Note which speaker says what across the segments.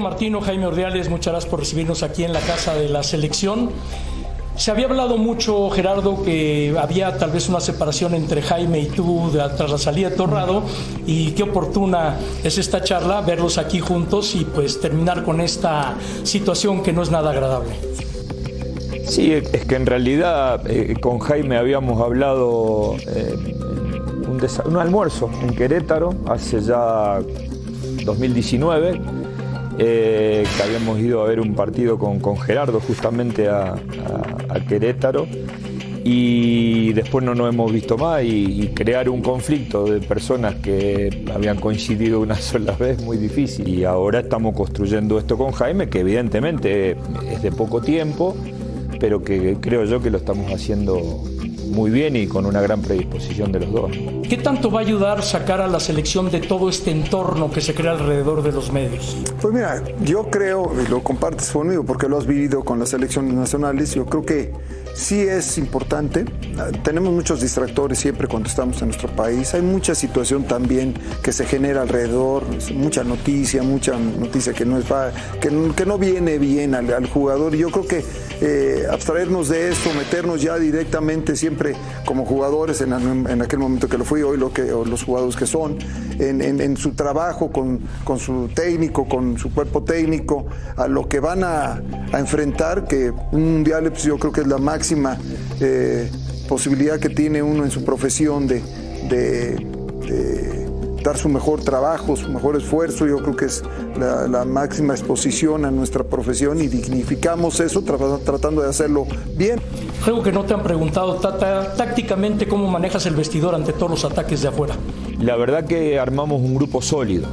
Speaker 1: Martino, Jaime Ordiales, muchas gracias por recibirnos aquí en la casa de la selección. Se había hablado mucho, Gerardo, que había tal vez una separación entre Jaime y tú tras la salida de Torrado y qué oportuna es esta charla, verlos aquí juntos y pues terminar con esta situación que no es nada agradable.
Speaker 2: Sí, es que en realidad eh, con Jaime habíamos hablado eh, un, un almuerzo en Querétaro hace ya 2019 eh, que habíamos ido a ver un partido con, con Gerardo justamente a, Querétaro. Y después no nos hemos visto más y, crear un conflicto de personas que habían coincidido una sola vez muy difícil. Y ahora estamos construyendo esto con Jaime que evidentemente es de poco tiempo pero que creo yo que lo estamos haciendo muy bien y con una gran predisposición de los dos.
Speaker 1: ¿Qué tanto va a ayudar sacar a la selección de todo este entorno que se crea alrededor de los medios?
Speaker 3: Pues mira, yo creo, y lo compartes conmigo porque lo has vivido con las selecciones nacionales, yo creo que sí es importante. Tenemos muchos distractores siempre cuando estamos en nuestro país. Hay mucha situación también que se genera alrededor, mucha noticia, mucha noticia que no, es, que, que no viene bien al, al jugador. Y yo creo que eh, abstraernos de esto, meternos ya directamente siempre como jugadores en, aquel momento que lo fui, hoy lo que, los jugadores que son, en, su trabajo con, su técnico, con su cuerpo técnico, a lo que van a, enfrentar, que un mundial pues, yo creo que es la máxima eh, posibilidad que tiene uno en su profesión de dar su mejor trabajo, su mejor esfuerzo. Yo creo que es la, máxima exposición a nuestra profesión y dignificamos eso tratando de hacerlo bien.
Speaker 1: Algo que no te han preguntado, Tata, tácticamente, ¿cómo manejas el vestidor ante todos los ataques de afuera?
Speaker 2: La verdad que armamos un grupo sólido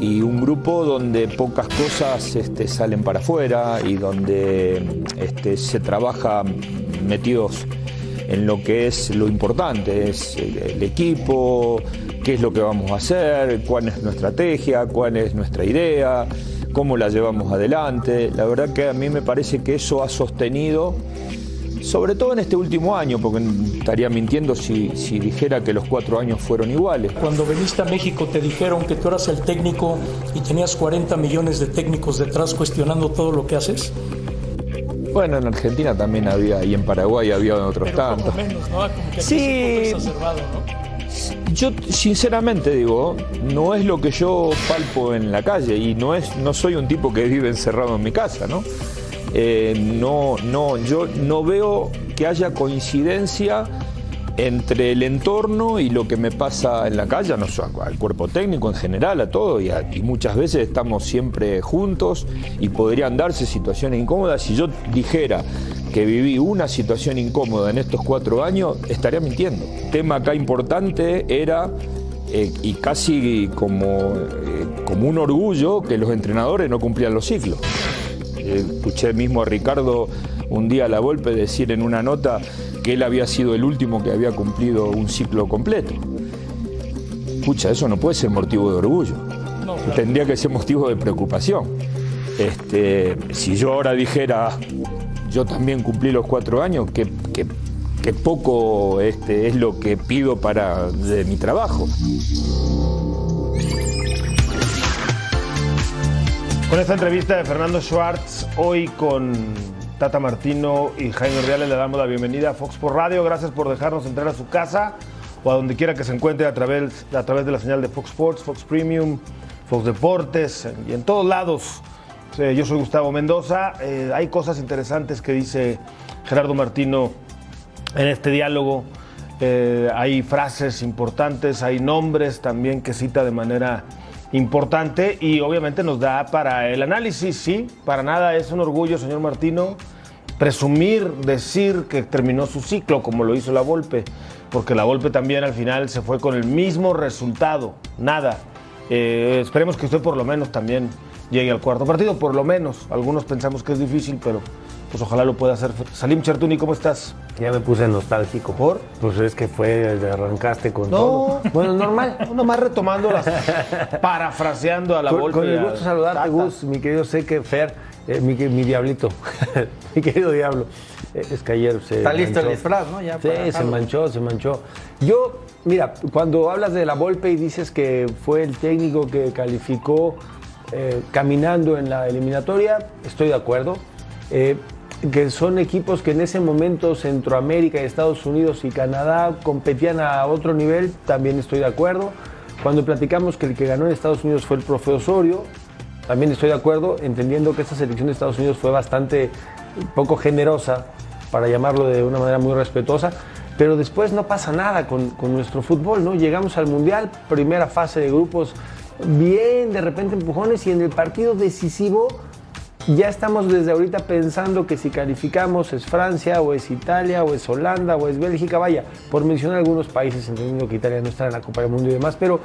Speaker 2: y un grupo donde pocas cosas este, salen para afuera y donde este, se trabaja metidos en lo que es lo importante, es el equipo, qué es lo que vamos a hacer, cuál es nuestra estrategia, cuál es nuestra idea, cómo la llevamos adelante. La verdad que a mí me parece que eso ha sostenido, sobre todo en este último año, porque estaría mintiendo si, si dijera que los cuatro años fueron iguales.
Speaker 1: Cuando viniste a México te dijeron que tú eras el técnico y tenías 40 millones de técnicos detrás cuestionando todo lo que haces.
Speaker 2: Bueno, en Argentina también había, y en Paraguay había otros tantos.
Speaker 1: Menos, ¿no? Como que
Speaker 2: sí,
Speaker 1: ¿no?
Speaker 2: Yo sinceramente digo, no es lo que yo palpo en la calle y no es, no soy un tipo que vive encerrado en mi casa, ¿no? Eh, no, no, yo no veo que haya coincidencia entre el entorno y lo que me pasa en la calle, no al cuerpo técnico en general, a todo, y, y, muchas veces estamos siempre juntos y podrían darse situaciones incómodas. Si yo dijera que viví una situación incómoda en estos cuatro años, estaría mintiendo. tema acá importante era, eh, y casi como, eh, como un orgullo, que los entrenadores no cumplían los ciclos. Eh, escuché mismo a Ricardo un día a la golpe decir en una nota que él había sido el último que había cumplido un ciclo completo. Escucha, eso no puede ser motivo de orgullo. Tendría que ser motivo de preocupación. Este, si yo ahora dijera, yo también cumplí los cuatro años, que, poco este, es lo que pido para de mi trabajo.
Speaker 4: Con esta entrevista de Fernando Schwartz, hoy con Tata Martino y Jaime Reales le damos la bienvenida a Fox por Radio. Gracias por dejarnos entrar a su casa o a donde quiera que se encuentre a través, a través de la señal de Fox Sports, Fox Premium, Fox Deportes y en todos lados yo soy Gustavo Mendoza. Eh, hay cosas interesantes que dice Gerardo Martino en este diálogo. Eh, hay frases importantes, hay nombres también que cita de manera importante y obviamente nos da para el análisis, sí, para nada es un orgullo, señor Martino, presumir, decir que terminó su ciclo como lo hizo la Volpe, porque la Volpe también al final se fue con el mismo resultado, nada. Eh, esperemos que usted por lo menos también llegue al cuarto partido, por lo menos. Algunos pensamos que es difícil, pero pues ojalá lo pueda hacer. Salim Chertuni, ¿cómo estás?
Speaker 5: Ya me puse nostálgico.
Speaker 4: ¿Por?
Speaker 5: Pues es que fue, arrancaste con
Speaker 4: No.
Speaker 5: todo. Bueno, normal.
Speaker 4: Nomás retomando las. parafraseando a la
Speaker 5: Con,
Speaker 4: Volpe.
Speaker 5: con el
Speaker 4: a
Speaker 5: gusto de saludarte,
Speaker 4: Tata.
Speaker 5: Gus, mi querido Seque, Fer, eh, mi, mi diablito, mi querido diablo. Eh, es que ayer se
Speaker 6: Está listo el
Speaker 5: manchó.
Speaker 6: disfraz, ¿no? Ya
Speaker 5: Sí, se manchó, se manchó. Yo, mira, cuando hablas de la Volpe y dices que fue el técnico que calificó eh, caminando en la eliminatoria, estoy de acuerdo. Eh, que son equipos que en ese momento Centroamérica, Estados Unidos y Canadá competían a otro nivel, también estoy de acuerdo. Cuando platicamos que el que ganó en Estados Unidos fue el profe Osorio, también estoy de acuerdo, entendiendo que esta selección de Estados Unidos fue bastante poco generosa, para llamarlo de una manera muy respetuosa, pero después no pasa nada con, con nuestro fútbol, ¿no? Llegamos al Mundial, primera fase de grupos, bien, de repente empujones, y en el partido decisivo ya estamos desde ahorita pensando que si calificamos es Francia o es Italia o es Holanda o es Bélgica, vaya, por mencionar algunos países, entendiendo que Italia no está en la Copa del Mundo y demás, pero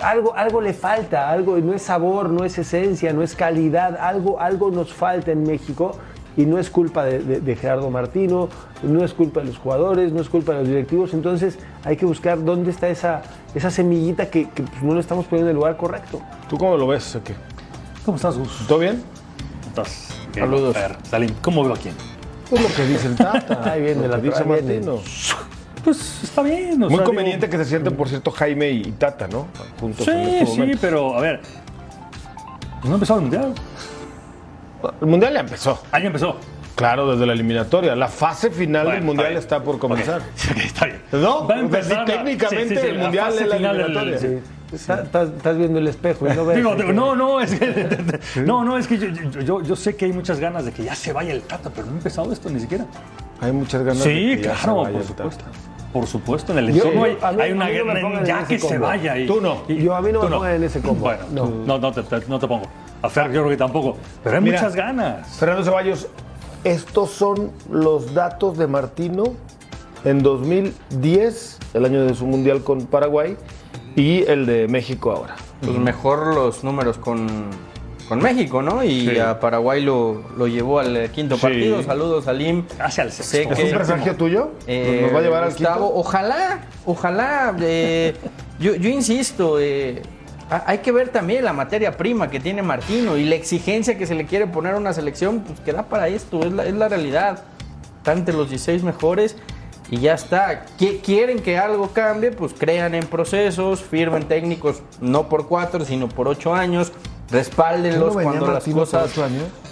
Speaker 5: algo, algo le falta, algo, no es sabor, no es esencia, no es calidad, algo, algo nos falta en México y no es culpa de, de- de Gerardo Martino, no es culpa de los jugadores, no es culpa de los directivos, entonces hay que buscar dónde está esa, esa semillita que, que, pues, no lo estamos poniendo en el lugar correcto.
Speaker 4: ¿Tú cómo lo ves, Seque?
Speaker 7: ¿Cómo estás, Gus?
Speaker 4: ¿Todo bien?
Speaker 7: ¿Cómo estás?
Speaker 6: Saludos.
Speaker 7: Fer, Salim, ¿cómo veo a quién?
Speaker 4: Pues lo que dice el Tata.
Speaker 5: Ahí viene la-
Speaker 4: dice. Martino.
Speaker 7: Pues está bien. o
Speaker 4: Muy
Speaker 7: sea,
Speaker 4: conveniente
Speaker 7: digo,
Speaker 4: que se sienten, por cierto, Jaime y Tata, ¿no? Juntos en
Speaker 7: Sí,
Speaker 4: estos
Speaker 7: sí,
Speaker 4: momentos.
Speaker 7: pero a ver. No ha empezado el mundial.
Speaker 4: El Mundial ya empezó.
Speaker 7: Año empezó.
Speaker 4: Claro, desde la eliminatoria. La fase final
Speaker 7: Bueno,
Speaker 4: del Mundial está por comenzar.
Speaker 7: Está bien.
Speaker 4: No,
Speaker 7: Va a empezar
Speaker 4: sí,
Speaker 7: la-
Speaker 4: técnicamente el Mundial
Speaker 7: fase
Speaker 4: es la
Speaker 7: final del-
Speaker 4: eliminatoria.
Speaker 5: Estás, estás viendo el espejo y no ves.
Speaker 7: Digo, digo, no, no, es que, no, no, es que yo, yo- yo- yo sé que hay muchas ganas de que ya se vaya el Tata, pero no ha empezado esto ni siquiera.
Speaker 4: Hay muchas ganas de
Speaker 7: Sí,
Speaker 4: que ya se
Speaker 7: claro,
Speaker 4: vaya
Speaker 7: por
Speaker 4: el Tata.
Speaker 7: supuesto. Por supuesto, en el
Speaker 5: Yo-
Speaker 7: entorno hay,
Speaker 5: a mí-
Speaker 7: hay una guerra ya que se vaya. y-
Speaker 4: Tú no.
Speaker 7: y-
Speaker 5: Yo a mí no me pongan en ese combo.
Speaker 7: Bueno,
Speaker 5: No.
Speaker 7: tú- no, no, te, te- no te pongo. A Fer yo creo que tampoco. Pero hay
Speaker 4: Mira,
Speaker 7: muchas ganas.
Speaker 4: Fernando Ceballos, estos son los datos de Martino en 2010, el año de su Mundial con Paraguay, y el de México ahora.
Speaker 6: Pues mejor los números con, con México, ¿no? Y
Speaker 7: Sí.
Speaker 6: a Paraguay lo, lo llevó al eh, quinto
Speaker 4: Sí.
Speaker 6: partido. Saludos, Salim.
Speaker 7: Hacia el
Speaker 6: Sé
Speaker 7: sexto.
Speaker 4: ¿Es
Speaker 6: que-
Speaker 4: un presagio tuyo?
Speaker 6: Eh,
Speaker 4: ¿Nos va a llevar al quinto?
Speaker 6: Ojalá, ojalá. eh, yo, yo insisto, eh, ha- hay que ver también la materia prima que tiene Martino y la exigencia que se le quiere poner a una selección, pues que da para esto, es la, es la realidad. Está entre los 16 mejores y ya está. Qui- ¿Quieren que algo cambie? Pues crean en procesos, firmen técnicos no por cuatro, sino por ocho años. Respáldenlos
Speaker 4: ¿No venía
Speaker 6: cuando las cosas.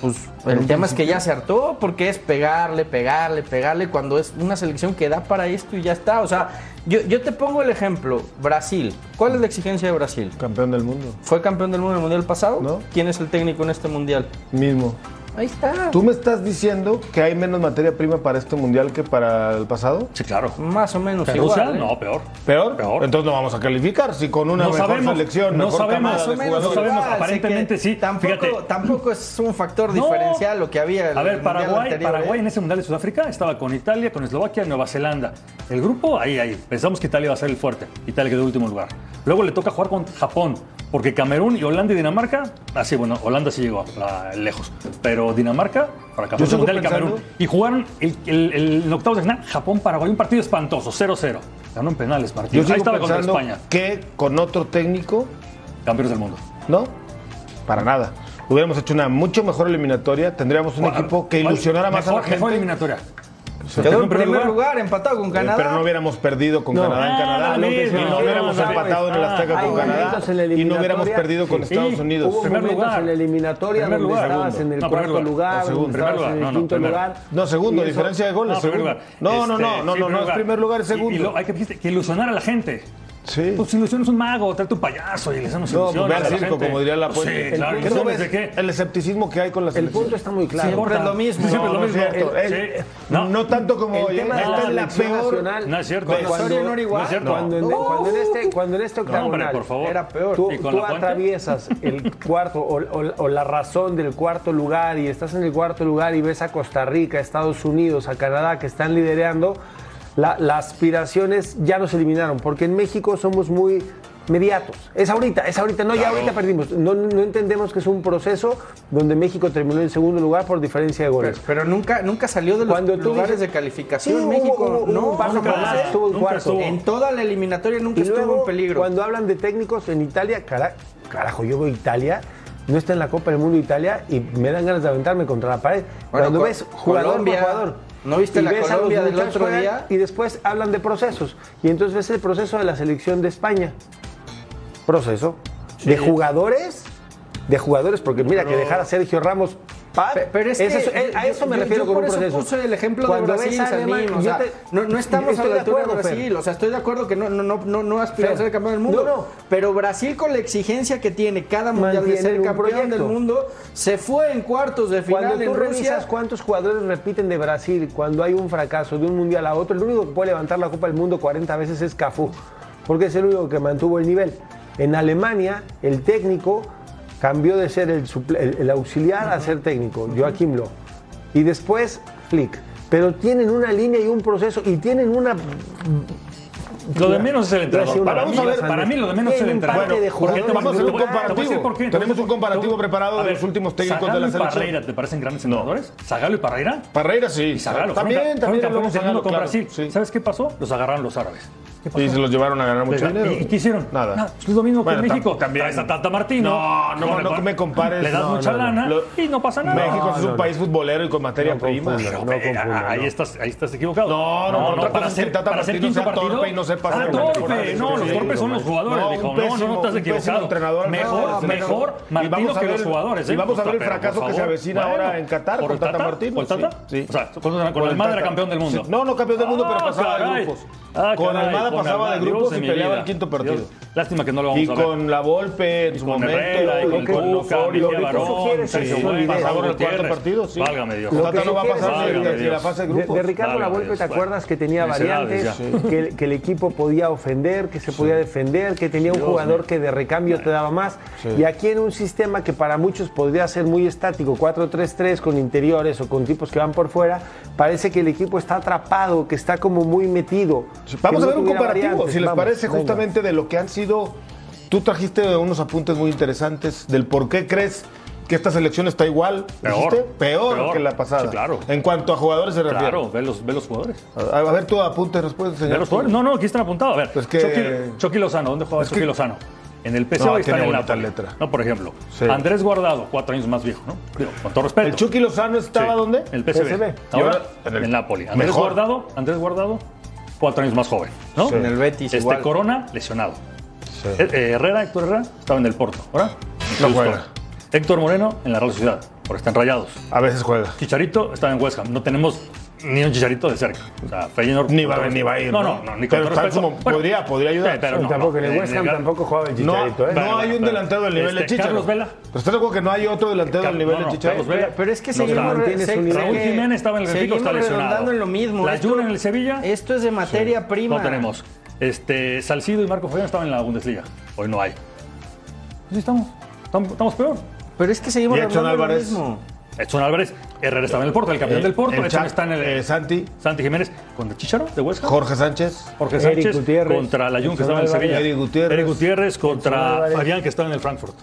Speaker 6: Pues el tema es que ya se hartó porque es pegarle, pegarle, pegarle cuando es una selección que da para esto y ya está. O sea, yo, yo te pongo el ejemplo, Brasil. ¿Cuál es la exigencia de Brasil?
Speaker 4: Campeón del mundo.
Speaker 6: ¿Fue campeón del mundo en el mundial pasado?
Speaker 4: No.
Speaker 6: ¿Quién es el técnico en este mundial?
Speaker 4: Mismo.
Speaker 6: Ahí está.
Speaker 4: ¿Tú me estás diciendo que hay menos materia prima para este Mundial que para el pasado?
Speaker 7: Sí, claro.
Speaker 6: Más o menos
Speaker 7: Rusia,
Speaker 6: igual. ¿eh?
Speaker 7: no, peor.
Speaker 4: ¿Peor?
Speaker 7: Peor.
Speaker 4: Entonces no vamos a calificar. Si con una
Speaker 7: No
Speaker 4: mejor
Speaker 7: sabemos,
Speaker 4: selección,
Speaker 7: no
Speaker 4: mejor
Speaker 7: sabemos,
Speaker 6: Más o menos
Speaker 4: jugadores.
Speaker 7: sabemos,
Speaker 6: igual,
Speaker 7: aparentemente sí.
Speaker 6: Tampoco,
Speaker 7: Fíjate.
Speaker 6: tampoco es un factor
Speaker 7: No.
Speaker 6: diferencial lo que había. el
Speaker 7: A ver, Paraguay,
Speaker 6: anterior,
Speaker 7: Paraguay
Speaker 6: ¿eh?
Speaker 7: en ese Mundial de Sudáfrica estaba con Italia, con Eslovaquia, Nueva Zelanda. El grupo, ahí, ahí. Pensamos que Italia iba a ser el fuerte. Italia quedó en último lugar. Luego le toca jugar con Japón, porque Camerún y Holanda y Dinamarca, así, bueno, Holanda sí llegó a- lejos, pero Dinamarca, para
Speaker 4: Yo
Speaker 7: el Mundial Camerún. Y jugaron el, el, el, en octavos de final, Japón-Paraguay, un partido espantoso, 0-0. Ganó en penales, Martín.
Speaker 4: Yo
Speaker 7: Ahí estaba contra España,
Speaker 4: que con otro técnico,
Speaker 7: campeones del mundo.
Speaker 4: ¿no? Para nada. Hubiéramos hecho una mucho mejor eliminatoria. Tendríamos un equipo que ilusionara más a la gente.
Speaker 7: Mejor eliminatoria.
Speaker 6: Quedó en primer lugar, empatado con
Speaker 4: Eh,
Speaker 6: Canadá.
Speaker 4: Pero no hubiéramos perdido con
Speaker 5: No.
Speaker 4: Canadá en
Speaker 7: Ah,
Speaker 4: Canadá. y no
Speaker 7: sí,
Speaker 4: hubiéramos
Speaker 7: no, no,
Speaker 4: empatado en el Azteca con Canadá. Y no hubiéramos perdido con
Speaker 7: Sí,
Speaker 4: Estados Unidos.
Speaker 5: Hubo
Speaker 7: Primer
Speaker 5: momentos
Speaker 7: lugar.
Speaker 5: en la eliminatoria
Speaker 7: Primer
Speaker 5: donde
Speaker 7: lugar.
Speaker 5: estabas
Speaker 4: Segundo.
Speaker 5: en el
Speaker 7: No,
Speaker 5: cuarto
Speaker 7: lugar.
Speaker 5: en el
Speaker 7: No, no,
Speaker 5: quinto lugar.
Speaker 4: No, segundo, diferencia de goles.
Speaker 7: No, primer
Speaker 4: segundo.
Speaker 7: lugar.
Speaker 4: No, no,
Speaker 7: Este,
Speaker 4: no, no, no, no, es primer lugar, es segundo.
Speaker 7: hay que, que ilusionar a la gente.
Speaker 4: Sí.
Speaker 7: Pues ilusión es un mago, trae tu payaso y les damos
Speaker 4: No,
Speaker 7: ilusión.
Speaker 4: ve
Speaker 7: a
Speaker 4: al
Speaker 7: la
Speaker 4: circo,
Speaker 7: gente.
Speaker 4: como diría la
Speaker 7: Pues. Sí, claro,
Speaker 4: ¿Qué no
Speaker 7: ilusiones
Speaker 4: ves
Speaker 7: de qué.
Speaker 4: El escepticismo que hay con las
Speaker 5: El punto está muy claro.
Speaker 6: Siempre es lo mismo.
Speaker 7: Siempre es
Speaker 4: No,
Speaker 7: lo
Speaker 4: no es
Speaker 7: mismo.
Speaker 4: no.
Speaker 7: No.
Speaker 4: tanto como
Speaker 5: El
Speaker 4: oye,
Speaker 5: tema de
Speaker 4: esta
Speaker 5: la
Speaker 4: es la peor.
Speaker 5: nacional.
Speaker 7: No es cierto.
Speaker 6: Con
Speaker 7: Cuando-
Speaker 6: Osorio no era igual.
Speaker 7: No es cierto.
Speaker 5: Cuando en, cuando en este, cuando en este
Speaker 7: No, hombre,
Speaker 5: octagonal
Speaker 7: por favor.
Speaker 6: Era peor.
Speaker 5: tú, atraviesas el cuarto o, o- o la razón del cuarto lugar y estás en el cuarto lugar y ves a Costa Rica, a Estados Unidos, a Canadá que están liderando, la- las aspiraciones ya nos eliminaron porque en México somos muy mediatos. Es ahorita, es ahorita, no, ya ahorita perdimos. No, no entendemos que es un proceso donde México terminó en segundo lugar por diferencia de goles.
Speaker 6: pero nunca, nunca salió de los
Speaker 5: Cuando tú
Speaker 6: lugares
Speaker 5: dices-
Speaker 6: de calificación.
Speaker 5: Sí,
Speaker 6: México
Speaker 5: hubo- hubo
Speaker 6: no,
Speaker 5: un paso
Speaker 6: nunca
Speaker 5: por más, estuvo en cuarto.
Speaker 7: estuvo.
Speaker 6: En toda la eliminatoria nunca
Speaker 5: Y
Speaker 6: estuvo
Speaker 5: luego,
Speaker 6: en peligro.
Speaker 5: cuando hablan de técnicos en Italia, cara- carajo, yo veo Italia, no está en la Copa del Mundo Italia y me dan ganas de aventarme contra la pared.
Speaker 6: Bueno,
Speaker 5: cuando ves jugador
Speaker 6: Colombia,
Speaker 5: por jugador.
Speaker 6: ¿No viste
Speaker 5: y
Speaker 6: la
Speaker 5: ves a los
Speaker 6: Colombia del
Speaker 5: muchachos
Speaker 6: otro
Speaker 5: juegan
Speaker 6: día?
Speaker 5: Y después hablan de procesos. Y entonces ves el proceso de la selección de España. Proceso. De jugadores, de jugadores, porque mira, que dejar a Sergio Ramos. Pa-
Speaker 6: Pe- Pero es que
Speaker 5: eso- eh, a eso me
Speaker 6: yo-
Speaker 5: refiero
Speaker 6: yo
Speaker 5: con
Speaker 6: por
Speaker 5: un
Speaker 6: eso puse el ejemplo
Speaker 5: Cuando
Speaker 6: de Brasil,
Speaker 5: Alemania,
Speaker 6: o sea,
Speaker 5: te-
Speaker 6: no, no estamos a la
Speaker 5: de
Speaker 6: altura de
Speaker 5: Fer.
Speaker 6: Brasil, o sea, estoy de acuerdo que no, no, no, no, aspira a ser campeón del mundo,
Speaker 5: no, no.
Speaker 6: pero Brasil con la exigencia que tiene cada mundial de ser campeón
Speaker 5: proyecto.
Speaker 6: del mundo, se fue en cuartos de final
Speaker 5: Cuando tú
Speaker 6: en Rusia.
Speaker 5: cuántos jugadores repiten de Brasil cuando hay un fracaso de un mundial a otro, el único que puede levantar la Copa del Mundo 40 veces es Cafú, porque es el único que mantuvo el nivel. En Alemania, el técnico cambió de ser el, suple- el- el auxiliar a ser técnico, Joachim Löw. Y después Flick. Pero tienen una línea y un proceso y tienen una
Speaker 7: Lo de menos es el entrenador. Para mí,
Speaker 5: vamos a ver,
Speaker 7: para mí lo de menos es el entrenador.
Speaker 5: parque de
Speaker 7: ¿Por qué te
Speaker 5: jugadores
Speaker 7: vas a
Speaker 4: Vamos a hacer un
Speaker 7: te voy- te voy a decir
Speaker 4: comparativo.
Speaker 7: por qué.
Speaker 4: Tenemos un comparativo preparado
Speaker 7: a
Speaker 4: de
Speaker 7: ver,
Speaker 4: los últimos técnicos de la
Speaker 7: y
Speaker 4: selección.
Speaker 7: Parreira te parecen grandes entrenadores? ¿Zagallo y Parreira?
Speaker 4: Parreira sí.
Speaker 7: Y Zagallo.
Speaker 4: También,
Speaker 7: fueron,
Speaker 4: también.
Speaker 7: fueron campeones
Speaker 4: hablamos
Speaker 7: del mundo con
Speaker 4: claro,
Speaker 7: Brasil.
Speaker 4: sí.
Speaker 7: ¿Sabes qué pasó? Los agarraron los árabes. ¿Qué pasó?
Speaker 4: Y se los llevaron a ganar mucho
Speaker 7: ¿Y-
Speaker 4: dinero.
Speaker 7: ¿Y qué hicieron?
Speaker 4: Nada.
Speaker 7: Nada, Es lo mismo
Speaker 4: Bueno,
Speaker 7: que en México.
Speaker 4: también.
Speaker 7: Traes a Tata Martino.
Speaker 4: No, no, no
Speaker 7: con-
Speaker 4: me compares,
Speaker 7: Le das
Speaker 4: no,
Speaker 7: mucha
Speaker 4: no, no.
Speaker 7: lana
Speaker 4: Lo-
Speaker 7: y no pasa nada.
Speaker 4: México es
Speaker 5: no,
Speaker 4: un
Speaker 5: no.
Speaker 4: país futbolero y con materia
Speaker 5: No
Speaker 4: prima.
Speaker 7: Pero,
Speaker 5: No
Speaker 7: eh,
Speaker 5: confundan,
Speaker 7: ahí,
Speaker 5: no.
Speaker 7: estás, ahí estás equivocado.
Speaker 4: No, no, es que el Tata
Speaker 7: para ser
Speaker 4: Martino sea
Speaker 7: partido.
Speaker 4: torpe y no sepa
Speaker 7: Ah, torpe. No, los torpes son los jugadores.
Speaker 4: No,
Speaker 7: no, no, no estás equivocado.
Speaker 4: entrenador.
Speaker 7: Mejor,
Speaker 4: No,
Speaker 7: mejor
Speaker 4: y
Speaker 7: Martino
Speaker 4: vamos a
Speaker 7: que
Speaker 4: ver-
Speaker 7: los jugadores.
Speaker 4: y
Speaker 7: ¿eh?
Speaker 4: vamos a ver el fracaso que se avecina ahora en Qatar
Speaker 7: ¿Por
Speaker 4: con Tata? Martino,
Speaker 7: ¿Con el Tata?
Speaker 4: sí.
Speaker 7: O sea, con, el
Speaker 4: Tata.
Speaker 7: campeón del mundo.
Speaker 4: No, no campeón del mundo, pero
Speaker 7: Ah,
Speaker 4: pasaba de grupos.
Speaker 7: Ah,
Speaker 4: Con
Speaker 7: caray,
Speaker 4: Almada
Speaker 7: con
Speaker 4: pasaba de
Speaker 7: Almada,
Speaker 4: grupos
Speaker 7: Dios
Speaker 4: y
Speaker 7: de
Speaker 4: peleaba
Speaker 7: vida.
Speaker 4: el quinto partido.
Speaker 7: Dios. Lástima que no lo vamos
Speaker 4: Y
Speaker 7: a ver.
Speaker 4: con la Volpe en
Speaker 7: Y
Speaker 4: su
Speaker 7: con
Speaker 4: momento.
Speaker 7: Herrera, y
Speaker 4: y
Speaker 7: con
Speaker 4: con
Speaker 7: Cuca,
Speaker 4: Osorio.
Speaker 7: Mejía Barón, Sergio
Speaker 5: solidez.
Speaker 4: Pasaron el cuarto partido, sí.
Speaker 7: Válgame Dios.
Speaker 5: Lo que
Speaker 4: no va a
Speaker 5: sí
Speaker 4: pasar de- la fase de
Speaker 5: De,
Speaker 4: grupos.
Speaker 5: de Ricardo La Volpe, ¿te acuerdas que tenía variantes? Que, que el equipo podía ofender, que se podía defender, que tenía un jugador que de recambio te daba más. Y aquí en un sistema que para muchos podría ser muy estático, 4-3-3 con interiores o con tipos que van por fuera, parece que el equipo está atrapado, que está como muy metido.
Speaker 4: Vamos a ver un comparativo,
Speaker 5: variantes.
Speaker 4: si les
Speaker 5: Vamos,
Speaker 4: parece,
Speaker 5: venga.
Speaker 4: justamente de lo que han sido. Tú trajiste unos apuntes muy interesantes del por qué crees que esta selección está igual.
Speaker 7: Peor.
Speaker 4: Peor,
Speaker 7: Peor.
Speaker 4: que la pasada.
Speaker 7: Sí, claro.
Speaker 4: En cuanto a jugadores se refiere.
Speaker 7: Claro, ve los, ve los jugadores.
Speaker 4: A, a ver, tú apunte después, señor.
Speaker 7: Ve los jugadores. No, no, aquí están apuntados. A ver,
Speaker 4: Pues que-
Speaker 7: Chucky, Chucky Lozano, ¿dónde juega
Speaker 4: Es que-
Speaker 7: Chucky Lozano? En el PSV
Speaker 4: No,
Speaker 7: está en el
Speaker 4: letra.
Speaker 7: No, por ejemplo.
Speaker 4: Sí.
Speaker 7: Andrés Guardado, cuatro años más viejo, ¿no? Digo, con todo respeto.
Speaker 4: ¿El Chucky Lozano estaba
Speaker 7: Sí,
Speaker 4: dónde?
Speaker 7: En el PSV. Ahora,
Speaker 4: en
Speaker 7: en
Speaker 4: el-
Speaker 7: el Napoli. Andrés
Speaker 4: mejor.
Speaker 7: Guardado, Andrés Guardado, cuatro años más joven, ¿no?
Speaker 4: Sí.
Speaker 6: En el Betis
Speaker 7: Este
Speaker 6: igual.
Speaker 7: Corona, lesionado. Eh, eh, Herrera, Héctor Herrera, estaba en el Porto. ¿Ahora?
Speaker 4: No juega.
Speaker 7: Héctor Moreno en la Real Sociedad, porque están rayados.
Speaker 4: A veces juega.
Speaker 7: Chicharito estaba en West Ham. No tenemos ni un Chicharito de cerca. O sea, Feyenoord...
Speaker 4: Ni va, ni va a ir.
Speaker 7: No, no, no. Ni con
Speaker 4: pero
Speaker 7: respeto.
Speaker 4: como, podría, podría ayudar.
Speaker 7: Pero no,
Speaker 5: tampoco,
Speaker 7: no.
Speaker 5: en el West Ham tampoco jugaba el
Speaker 4: no,
Speaker 5: Chicharito, ¿eh?
Speaker 4: no hay un delantero del nivel de
Speaker 7: este,
Speaker 4: Chicharo.
Speaker 7: Carlos Vela.
Speaker 4: Pero estás de acuerdo que no hay otro delantero del nivel
Speaker 7: No,
Speaker 4: de
Speaker 7: no, Vela.
Speaker 6: Pero, pero es que
Speaker 7: No
Speaker 6: seguimos.
Speaker 7: Raúl Jiménez estaba en el Benfica, está
Speaker 6: seguimos
Speaker 7: lesionado.
Speaker 6: en lo mismo.
Speaker 7: La Jun en el Sevilla.
Speaker 6: Esto es de materia prima.
Speaker 7: No tenemos. Este, Salcido y Marco Fabián estaban en la Bundesliga. Hoy no hay. Sí, estamos. Estamos, peor.
Speaker 6: Pero es que seguimos en lo
Speaker 4: Álvarez.
Speaker 6: mismo.
Speaker 7: Edson Álvarez, Herrera estaba en el Porto, el campeón
Speaker 4: Eh,
Speaker 7: del Porto.
Speaker 4: el
Speaker 7: Edson está en el.
Speaker 4: eh, Santi.
Speaker 7: Santi Jiménez contra Chicharo de Huesca.
Speaker 4: Jorge Sánchez.
Speaker 7: Jorge Sánchez
Speaker 5: Gutiérrez,
Speaker 7: contra la Jun que estaba en el Sevilla.
Speaker 4: Eric Gutiérrez.
Speaker 7: Eric Gutiérrez contra. Fabián que estaba en el Frankfurt.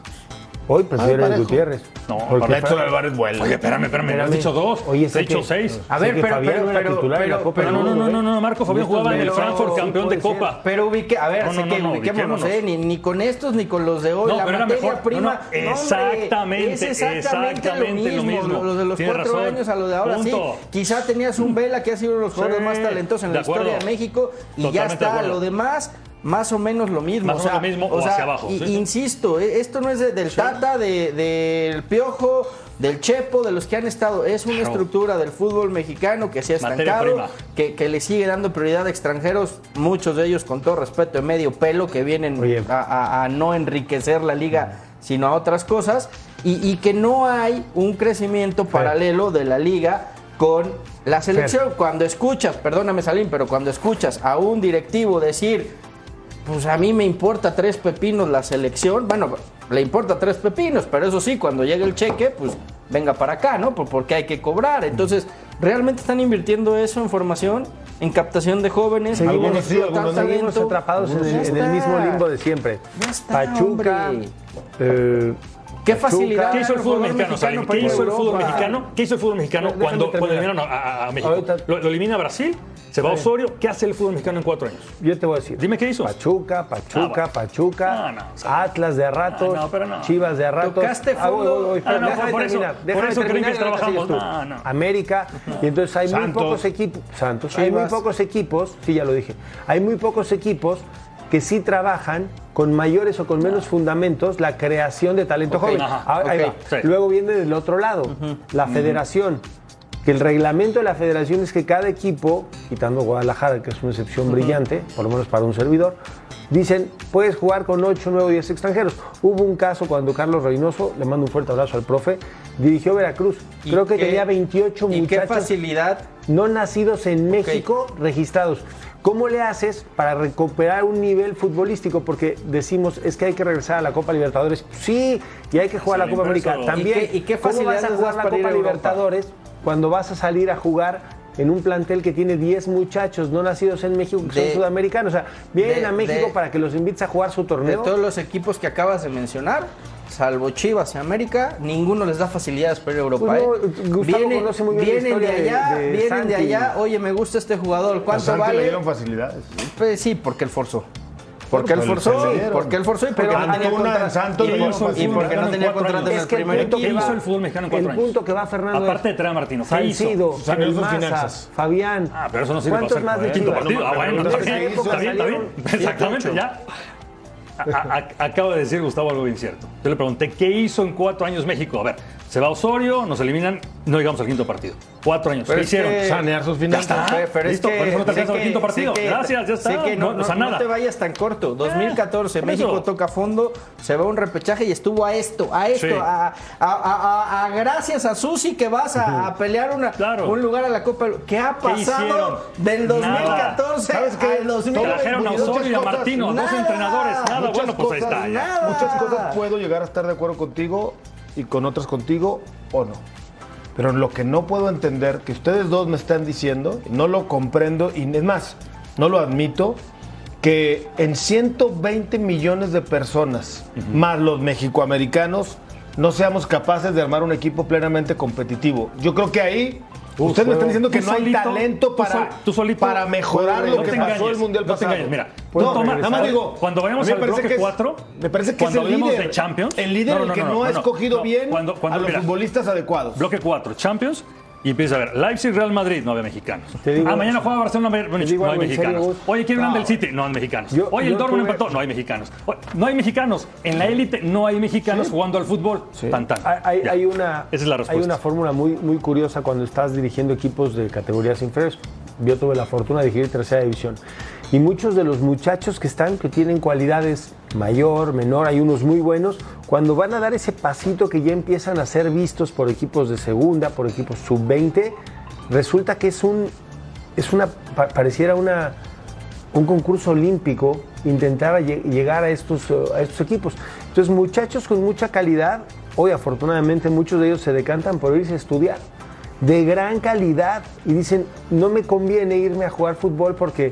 Speaker 5: Hoy prefiero el. Gutiérrez.
Speaker 7: No,
Speaker 5: Porque
Speaker 4: Edson Álvarez vuelve.
Speaker 7: Oye, espérame, espérame, me has
Speaker 5: Espérame.
Speaker 7: dicho dos.
Speaker 5: Oye,
Speaker 7: he dicho
Speaker 5: que-
Speaker 7: seis.
Speaker 6: A ver, pero,
Speaker 5: Fabián
Speaker 6: pero,
Speaker 5: no era
Speaker 6: pero,
Speaker 5: titular en la
Speaker 6: pero-
Speaker 5: Copa
Speaker 7: Pero
Speaker 5: del
Speaker 7: no, no,
Speaker 5: Mundo,
Speaker 7: no,
Speaker 5: ¿eh?
Speaker 7: no, no, Marco Fabián jugaba en el Frankfurt,
Speaker 5: sí
Speaker 7: campeón de. Copa.
Speaker 6: Pero ubique, a ver,
Speaker 7: no,
Speaker 6: que
Speaker 7: no, no,
Speaker 6: ubiquémonos,
Speaker 7: ubiquémonos.
Speaker 6: ¿eh? Ni, ni con estos ni con los de hoy.
Speaker 7: No,
Speaker 6: la
Speaker 7: pero era
Speaker 6: materia
Speaker 7: mejor.
Speaker 6: prima.
Speaker 7: No, no,
Speaker 6: hombre,
Speaker 7: exactamente,
Speaker 6: es exactamente, lo,
Speaker 7: lo
Speaker 6: mismo. Los de los cuatro años a los de ahora sí. Quizá tenías un Vela que ha sido uno de los jugadores más talentosos en la historia de México y ya está. Lo demás, más o menos lo mismo.
Speaker 7: Más o menos lo mismo o hacia abajo, sí.
Speaker 6: Insisto, eh, esto no es de- del Tata, de- del Piojo, del Chepo, de los que han estado. Es una
Speaker 7: Claro.
Speaker 6: estructura del fútbol mexicano que se ha estancado, que, que le sigue dando prioridad a extranjeros, muchos de ellos con todo respeto de medio pelo, que vienen a, a- a no enriquecer la liga, sino a otras cosas, y, y que no hay un crecimiento paralelo de la liga con la selección. Cuando escuchas, perdóname Salim, pero cuando escuchas a un directivo decir, pues a mí me importa tres pepinos la selección, bueno, le importa tres pepinos, pero eso sí, cuando llegue el cheque, pues venga para acá, ¿no? Por- Porque hay que cobrar. Entonces, ¿realmente están invirtiendo eso en formación, en captación de jóvenes?
Speaker 5: Seguimos,
Speaker 4: Algunos sí, algunos
Speaker 5: seguimos atrapados en el, en mismo limbo de siempre.
Speaker 6: Está,
Speaker 5: Pachuca, eh,
Speaker 6: ¿Qué facilidad?
Speaker 7: ¿Qué hizo el fútbol mexicano? ¿Qué hizo el fútbol mexicano? ¿Qué hizo el fútbol mexicano
Speaker 5: Déjame
Speaker 7: cuando, cuando eliminaron a, a- a México?
Speaker 5: Ahorita-
Speaker 7: Lo, lo elimina Brasil, se va Osorio. ¿Qué hace el fútbol mexicano en cuatro años?
Speaker 5: Yo te voy a decir.
Speaker 7: Dime qué hizo.
Speaker 5: Pachuca, Pachuca,
Speaker 7: Ah.
Speaker 5: Pachuca,
Speaker 7: No, no, o sea,
Speaker 5: Atlas de
Speaker 7: no, pero no.
Speaker 5: Chivas de a ratos.
Speaker 6: Tocaste
Speaker 5: Ah, voy, voy,
Speaker 7: Ah, no, por eso-
Speaker 5: terminar,
Speaker 7: por
Speaker 5: déjame
Speaker 7: eso
Speaker 5: terminar
Speaker 7: creen que trabajamos. No, no.
Speaker 5: América, y entonces hay muy pocos equipos, Santos, hay muy pocos equipos, sí, ya lo dije, hay muy pocos equipos que sí trabajan con mayores o con menos fundamentos la creación de talento
Speaker 6: Ok,
Speaker 5: joven.
Speaker 7: ajá,
Speaker 5: Ah, ahí va.
Speaker 7: sí.
Speaker 5: Luego viene del otro lado, la federación. Que el reglamento de la federación es que cada equipo, quitando Guadalajara, que es una excepción brillante, por lo menos para un servidor, dicen, puedes jugar con 8, 9 o 10 extranjeros. Hubo un caso cuando Carlos Reynoso, le mando un fuerte abrazo al profe, dirigió Veracruz.
Speaker 6: ¿Y
Speaker 5: Creo que
Speaker 6: qué-
Speaker 5: tenía 28
Speaker 6: ¿Y qué
Speaker 5: muchachos
Speaker 6: facilidad?
Speaker 5: no nacidos en México registrados. ¿Cómo le haces para recuperar un nivel futbolístico? Porque decimos, es que hay que regresar a la Copa Libertadores. Sí, y hay que jugar
Speaker 7: Sí,
Speaker 5: la Copa América también.
Speaker 6: ¿Y qué- y qué
Speaker 5: ¿Cómo vas a jugar la Copa
Speaker 6: a Europa?
Speaker 5: Cuando vas a salir a jugar en un plantel que tiene 10 muchachos no nacidos en México que
Speaker 6: De-
Speaker 5: son sudamericanos? O sea, vienen
Speaker 6: de-
Speaker 5: a México
Speaker 6: de-
Speaker 5: para que los invites a jugar su
Speaker 6: De
Speaker 5: torneo.
Speaker 6: todos los equipos que acabas de mencionar, salvo Chivas y América, ninguno les da facilidades para ir a Europa.
Speaker 5: Pues no,
Speaker 6: ¿eh?
Speaker 5: Gustavo conoce muy bien
Speaker 6: vienen de
Speaker 5: de-
Speaker 6: allá,
Speaker 5: de
Speaker 6: vienen de allá. Oye, me gusta este jugador.
Speaker 4: A
Speaker 6: ¿Cuánto
Speaker 4: Santi le
Speaker 6: vale?
Speaker 4: dieron facilidades.
Speaker 6: Pues sí, porque él forzó. Porque él forzó, porque él forzó y porque no tenía contrato. y, porque no tenía contrato en el
Speaker 5: el
Speaker 6: primer
Speaker 5: punto
Speaker 7: ¿Qué
Speaker 6: equipo.
Speaker 7: hizo el fútbol mexicano en cuatro
Speaker 5: El
Speaker 7: años?
Speaker 5: punto que va Fernando
Speaker 7: Aparte de traer a Martino, ¿qué hizo?
Speaker 4: Finanzas.
Speaker 5: Fabián.
Speaker 7: Ah, pero eso no sirve
Speaker 5: ¿Cuántos más de
Speaker 7: quinto partido. Ah, bueno, está bien, está bien, Exactamente, ya. A- a- acaba de decir Gustavo algo bien cierto. Yo le pregunté, ¿qué hizo en cuatro años México? A ver, se va Osorio, nos eliminan, no llegamos al quinto partido. Cuatro años.
Speaker 6: Pero
Speaker 7: ¿Qué hicieron?
Speaker 6: que-
Speaker 4: Sanear sus
Speaker 7: Ya
Speaker 4: finanzas.
Speaker 7: está.
Speaker 6: Pero- pero es
Speaker 7: Listo,
Speaker 6: que-
Speaker 7: por eso no te
Speaker 6: sé
Speaker 7: alcanza el
Speaker 6: que-
Speaker 7: quinto partido.
Speaker 6: que-
Speaker 7: Gracias, ya está.
Speaker 6: que no,
Speaker 7: o sea,
Speaker 6: no- no
Speaker 7: nada.
Speaker 6: te vayas tan corto. 2014,
Speaker 7: por
Speaker 6: México
Speaker 7: eso.
Speaker 6: toca fondo, se va un repechaje y estuvo a esto, a esto,
Speaker 7: Sí.
Speaker 6: a, a- a- a- a- gracias a Susi que vas a, a pelear una,
Speaker 7: Claro.
Speaker 6: un lugar a la Copa. ¿Qué ha
Speaker 7: ¿Qué
Speaker 6: pasado
Speaker 7: hicieron?
Speaker 6: del
Speaker 7: Nada.
Speaker 6: 2014
Speaker 4: ¿Sabes qué?
Speaker 6: al 2022?
Speaker 7: Trajeron a Osorio y a Martino, dos
Speaker 6: nada.
Speaker 7: entrenadores. Nada,
Speaker 4: Muchas
Speaker 7: bueno, pues ahí
Speaker 4: cosas,
Speaker 7: está. ya.
Speaker 6: nada.
Speaker 4: Muchas cosas puedo llegar a estar de acuerdo contigo y con otras contigo o no. Pero lo que no puedo entender, que ustedes dos me están diciendo, no lo comprendo y es más, no lo admito, que en 120 millones de personas, más los mexicoamericanos, no seamos capaces de armar un equipo plenamente competitivo. Yo creo que ahí... Ustedes me están diciendo que no hay talento para,
Speaker 7: sol- tú solito-
Speaker 4: para mejorar lo que pasó el Mundial
Speaker 7: no te
Speaker 4: pasado.
Speaker 7: engañes, mira,
Speaker 4: No, nada más digo,
Speaker 7: cuando vayamos al bloque
Speaker 4: que es-
Speaker 7: cuatro,
Speaker 4: me parece que
Speaker 7: cuando
Speaker 4: es el líder,
Speaker 7: de Champions,
Speaker 4: el líder el que
Speaker 7: no,
Speaker 4: ha escogido bien
Speaker 7: cuando- cuando-
Speaker 4: a los futbolistas adecuados.
Speaker 7: Bloque 4, Champions. Y empieza a ver, Leipzig, Real Madrid, no había mexicanos.
Speaker 5: Te digo-
Speaker 7: ah, mañana juega Barcelona,
Speaker 5: digo
Speaker 7: no hay
Speaker 5: serio,
Speaker 7: mexicanos.
Speaker 5: Gus.
Speaker 7: Oye, quiero un
Speaker 5: No.
Speaker 7: del City, no hay mexicanos.
Speaker 5: Yo-
Speaker 7: Oye, el Dortmund
Speaker 5: tuve-
Speaker 7: empató, no hay mexicanos. Oye, no hay mexicanos. En la élite no hay mexicanos jugando al fútbol. Tan, tan.
Speaker 5: Hay, hay- hay una,
Speaker 7: Esa es la
Speaker 5: hay
Speaker 7: respuesta.
Speaker 5: una fórmula muy, muy curiosa cuando estás dirigiendo equipos de categorías inferiores. Yo tuve la fortuna de dirigir tercera división. Y muchos de los muchachos que están, que tienen cualidades mayor, menor, hay unos muy buenos, cuando van a dar ese pasito que ya empiezan a ser vistos por equipos de segunda, por equipos sub-20, resulta que es un, es una, pa- pareciera una, un concurso olímpico intentaba lle- llegar a estos, eh, a estos equipos. Entonces, muchachos con mucha calidad, hoy afortunadamente muchos de ellos se decantan por irse a estudiar, de gran calidad, y dicen, no me conviene irme a jugar fútbol porque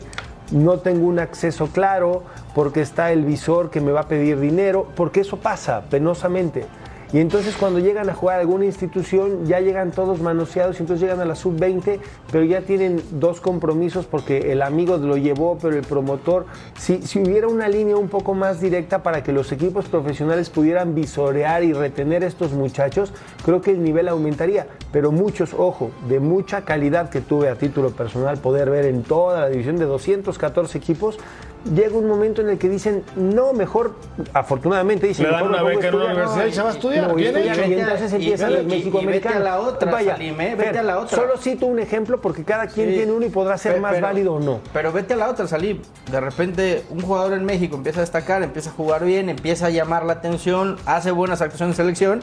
Speaker 5: no tengo un acceso claro, porque está el visor que me va a pedir dinero, porque eso pasa penosamente. Y entonces cuando llegan a jugar a alguna institución ya llegan todos manoseados y entonces llegan a la sub-20, pero ya tienen dos compromisos porque el amigo lo llevó, pero el promotor, si, si hubiera una línea un poco más directa para que los equipos profesionales pudieran visorear y retener a estos muchachos, creo que el nivel aumentaría. Pero muchos, ojo, de mucha calidad que tuve a título personal poder ver en toda la división de 214 equipos, llega un momento en el que dicen, no, mejor, afortunadamente dicen,
Speaker 4: Le dan
Speaker 5: mejor
Speaker 4: una beca en una universidad y se va a estudiar,
Speaker 5: No, y
Speaker 4: bien hecho.
Speaker 5: y entonces
Speaker 6: y- y
Speaker 5: mexicoamericanos.
Speaker 6: vete a la otra, Salim, ¿eh? Vete
Speaker 5: Fer,
Speaker 6: a la otra.
Speaker 5: Solo cito un ejemplo porque cada quien
Speaker 6: Sí.
Speaker 5: tiene uno y podrá ser más
Speaker 6: pero-
Speaker 5: válido o no.
Speaker 6: Pero vete a la otra, Salib. De repente, un jugador en México empieza a destacar, empieza a jugar bien, empieza a llamar la atención, hace buenas actuaciones en selección.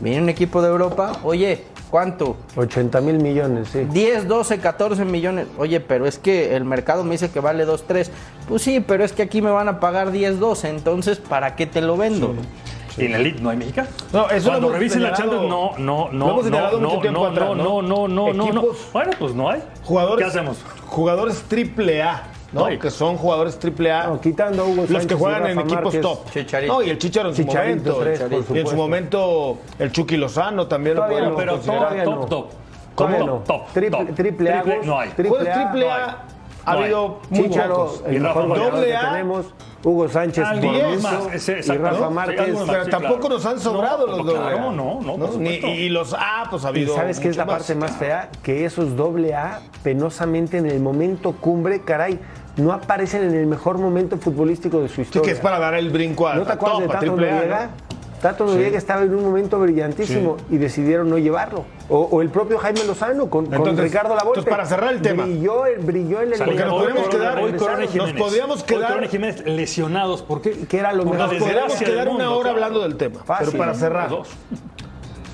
Speaker 6: Viene un equipo de Europa, oye, ¿cuánto?
Speaker 5: 80 mil millones, sí.
Speaker 6: 10, 12, 14 millones. Oye, pero es que el mercado me dice que vale 2, 3. Pues sí, pero es que aquí me van a pagar 10, 12. Entonces, ¿para qué te lo vendo?
Speaker 7: Y en el Elite no hay mexicano.
Speaker 4: No, eso
Speaker 7: Cuando revisen la Champions, no, no,
Speaker 4: lo
Speaker 7: no,
Speaker 4: hemos señalado
Speaker 7: no,
Speaker 4: mucho
Speaker 7: no,
Speaker 4: tiempo
Speaker 7: no,
Speaker 4: atrás,
Speaker 7: no,
Speaker 4: ¿no?
Speaker 7: no, no, no, Bueno, pues no hay.
Speaker 4: Jugadores,
Speaker 7: ¿Qué hacemos?
Speaker 4: Jugadores triple A, ¿no?
Speaker 7: No.
Speaker 4: Que son jugadores triple A.
Speaker 5: No, quitando a Hugo
Speaker 4: los
Speaker 5: Sánchez
Speaker 4: que
Speaker 5: y
Speaker 4: juegan en equipos
Speaker 5: Márquez.
Speaker 4: top.
Speaker 6: Chicharito.
Speaker 4: No, y el Chicharo en su
Speaker 5: Chicharito,
Speaker 4: momento.
Speaker 5: tres,
Speaker 4: y en su momento el Chucky Lozano también lo
Speaker 5: Todavía
Speaker 4: podemos
Speaker 5: no,
Speaker 7: Pero
Speaker 4: considerar.
Speaker 5: todavía
Speaker 7: top,
Speaker 5: no.
Speaker 7: top, top.
Speaker 5: ¿Cómo
Speaker 7: Top,
Speaker 5: no?
Speaker 7: top,
Speaker 5: Triple-
Speaker 7: top.
Speaker 5: triple A,
Speaker 7: no hay.
Speaker 5: triple A,
Speaker 4: triple
Speaker 7: no
Speaker 4: A
Speaker 7: hay.
Speaker 4: ha
Speaker 7: No
Speaker 4: habido
Speaker 5: el
Speaker 7: Y Rafa
Speaker 4: Doble
Speaker 5: que
Speaker 4: A.
Speaker 5: tenemos. Hugo Sánchez, y Rafa
Speaker 7: ¿no?
Speaker 5: Márquez.
Speaker 7: Sí,
Speaker 4: Pero tampoco
Speaker 7: claro.
Speaker 4: nos han sobrado
Speaker 7: No,
Speaker 4: los
Speaker 7: pues
Speaker 4: doble
Speaker 7: claro,
Speaker 4: A.
Speaker 7: no, no, por
Speaker 4: Ni- y los A, pues ha
Speaker 5: Y
Speaker 4: habido.
Speaker 5: sabes qué es la parte más fea, que esos doble A penosamente en el momento cumbre, caray, no aparecen en el mejor momento futbolístico de su
Speaker 4: Sí,
Speaker 5: historia.
Speaker 4: que es para dar el brinco a,
Speaker 5: ¿No te
Speaker 4: a
Speaker 5: acuerdas de Tato Noriega?
Speaker 4: ¿no?
Speaker 5: Tato Noriega estaba en un momento brillantísimo y decidieron no llevarlo. O, o el propio Jaime Lozano con, con
Speaker 4: Entonces-
Speaker 5: Ricardo Lavolpe.
Speaker 4: entonces, para cerrar el tema.
Speaker 5: Brilló, brilló en el
Speaker 4: Porque nos podríamos quedar-
Speaker 7: hoy
Speaker 5: regresar.
Speaker 7: Corona y Jiménez.
Speaker 4: Nos podríamos
Speaker 7: Hoy
Speaker 4: quedar-
Speaker 7: Corona y Jiménez lesionados. ¿Por qué?
Speaker 5: Que era lo
Speaker 7: Por
Speaker 5: mejor.
Speaker 4: Nos podríamos quedar
Speaker 7: del
Speaker 4: una
Speaker 7: mundo,
Speaker 4: hora
Speaker 7: claro.
Speaker 4: hablando del tema.
Speaker 5: Fácil.
Speaker 4: Pero para cerrar,
Speaker 7: dos.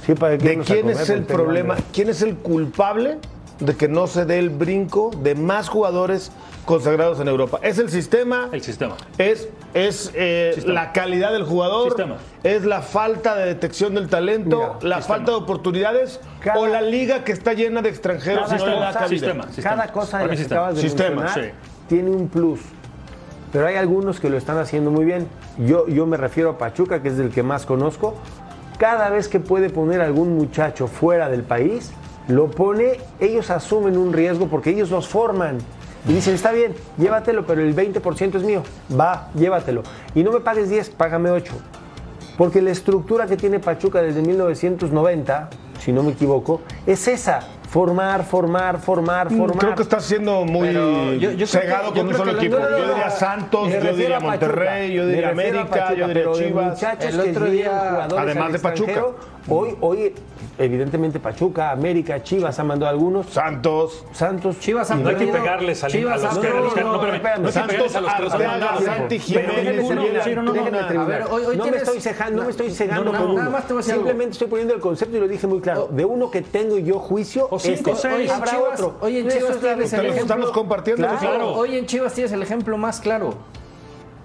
Speaker 5: Sí, para
Speaker 4: ¿de quién es el
Speaker 5: porque
Speaker 4: problema? ¿Quién es el culpable de que no se dé el brinco de más jugadores consagrados en Europa? ¿Es el sistema?
Speaker 7: El sistema.
Speaker 4: ¿Es, es eh,
Speaker 7: Sistema.
Speaker 4: la calidad del jugador?
Speaker 7: Sistema.
Speaker 4: ¿Es la falta de detección del talento?
Speaker 5: Mira,
Speaker 4: ¿La falta de oportunidades?
Speaker 5: Cada-
Speaker 4: ¿O la liga que está llena de extranjeros y
Speaker 5: Cada
Speaker 4: no
Speaker 5: cosa-?
Speaker 7: Sistema.
Speaker 5: Cada cosa de que acabas mencionar
Speaker 7: sí.
Speaker 5: tiene un plus. Pero hay algunos que lo están haciendo muy bien. Yo, yo me refiero a Pachuca, que es del que más conozco. Cada vez que puede poner algún muchacho fuera del país, lo pone, ellos asumen un riesgo porque ellos los forman. Y dicen, está bien, llévatelo, pero el 20% es mío. Va, llévatelo. Y no me pagues 10, págame 8. Porque la estructura que tiene Pachuca desde 1990, si no me equivoco, es esa. Formar, formar, formar, formar.
Speaker 4: Mm, Creo que está siendo muy
Speaker 6: yo- yo
Speaker 4: cegado
Speaker 6: que-
Speaker 4: con un solo equipo.
Speaker 6: no, no,
Speaker 4: yo diría. Santos, yo diría. Monterrey, yo diría América,
Speaker 5: Pachuca,
Speaker 4: yo diría Chivas.
Speaker 5: muchachos
Speaker 6: El otro día-
Speaker 4: Además de Pachuca.
Speaker 5: Hoy, hoy, evidentemente Pachuca, América, Chivas han mandado algunos.
Speaker 4: Santos.
Speaker 5: Santos.
Speaker 6: Chivas han
Speaker 7: No hay que pegarles a,
Speaker 6: Chivas
Speaker 7: a los
Speaker 6: han
Speaker 7: que, a los que-
Speaker 6: perdido.
Speaker 7: no, pegarles a los que los han
Speaker 4: Santos,
Speaker 7: mandado.
Speaker 4: Santi Jiménez,
Speaker 7: no, no, no,
Speaker 5: Déjenme
Speaker 7: no.
Speaker 5: terminar.
Speaker 6: A ver, hoy- hoy
Speaker 5: no,
Speaker 6: tienes-
Speaker 5: me estoy cejando, no, me estoy cegando
Speaker 7: no, no,
Speaker 5: con uno.
Speaker 6: nada más te voy a decir algo.
Speaker 5: Simplemente estoy poniendo el concepto y lo dije muy claro. De uno que tengo yo juicio,
Speaker 7: O cinco,
Speaker 5: este.
Speaker 7: seis.
Speaker 5: habrá
Speaker 6: Chivas-
Speaker 5: otro.
Speaker 6: hoy en Chivas tienes el ejemplo-
Speaker 4: estamos compartiendo.
Speaker 5: Claro.
Speaker 7: Claro.
Speaker 6: Hoy en Chivas tienes el ejemplo más claro.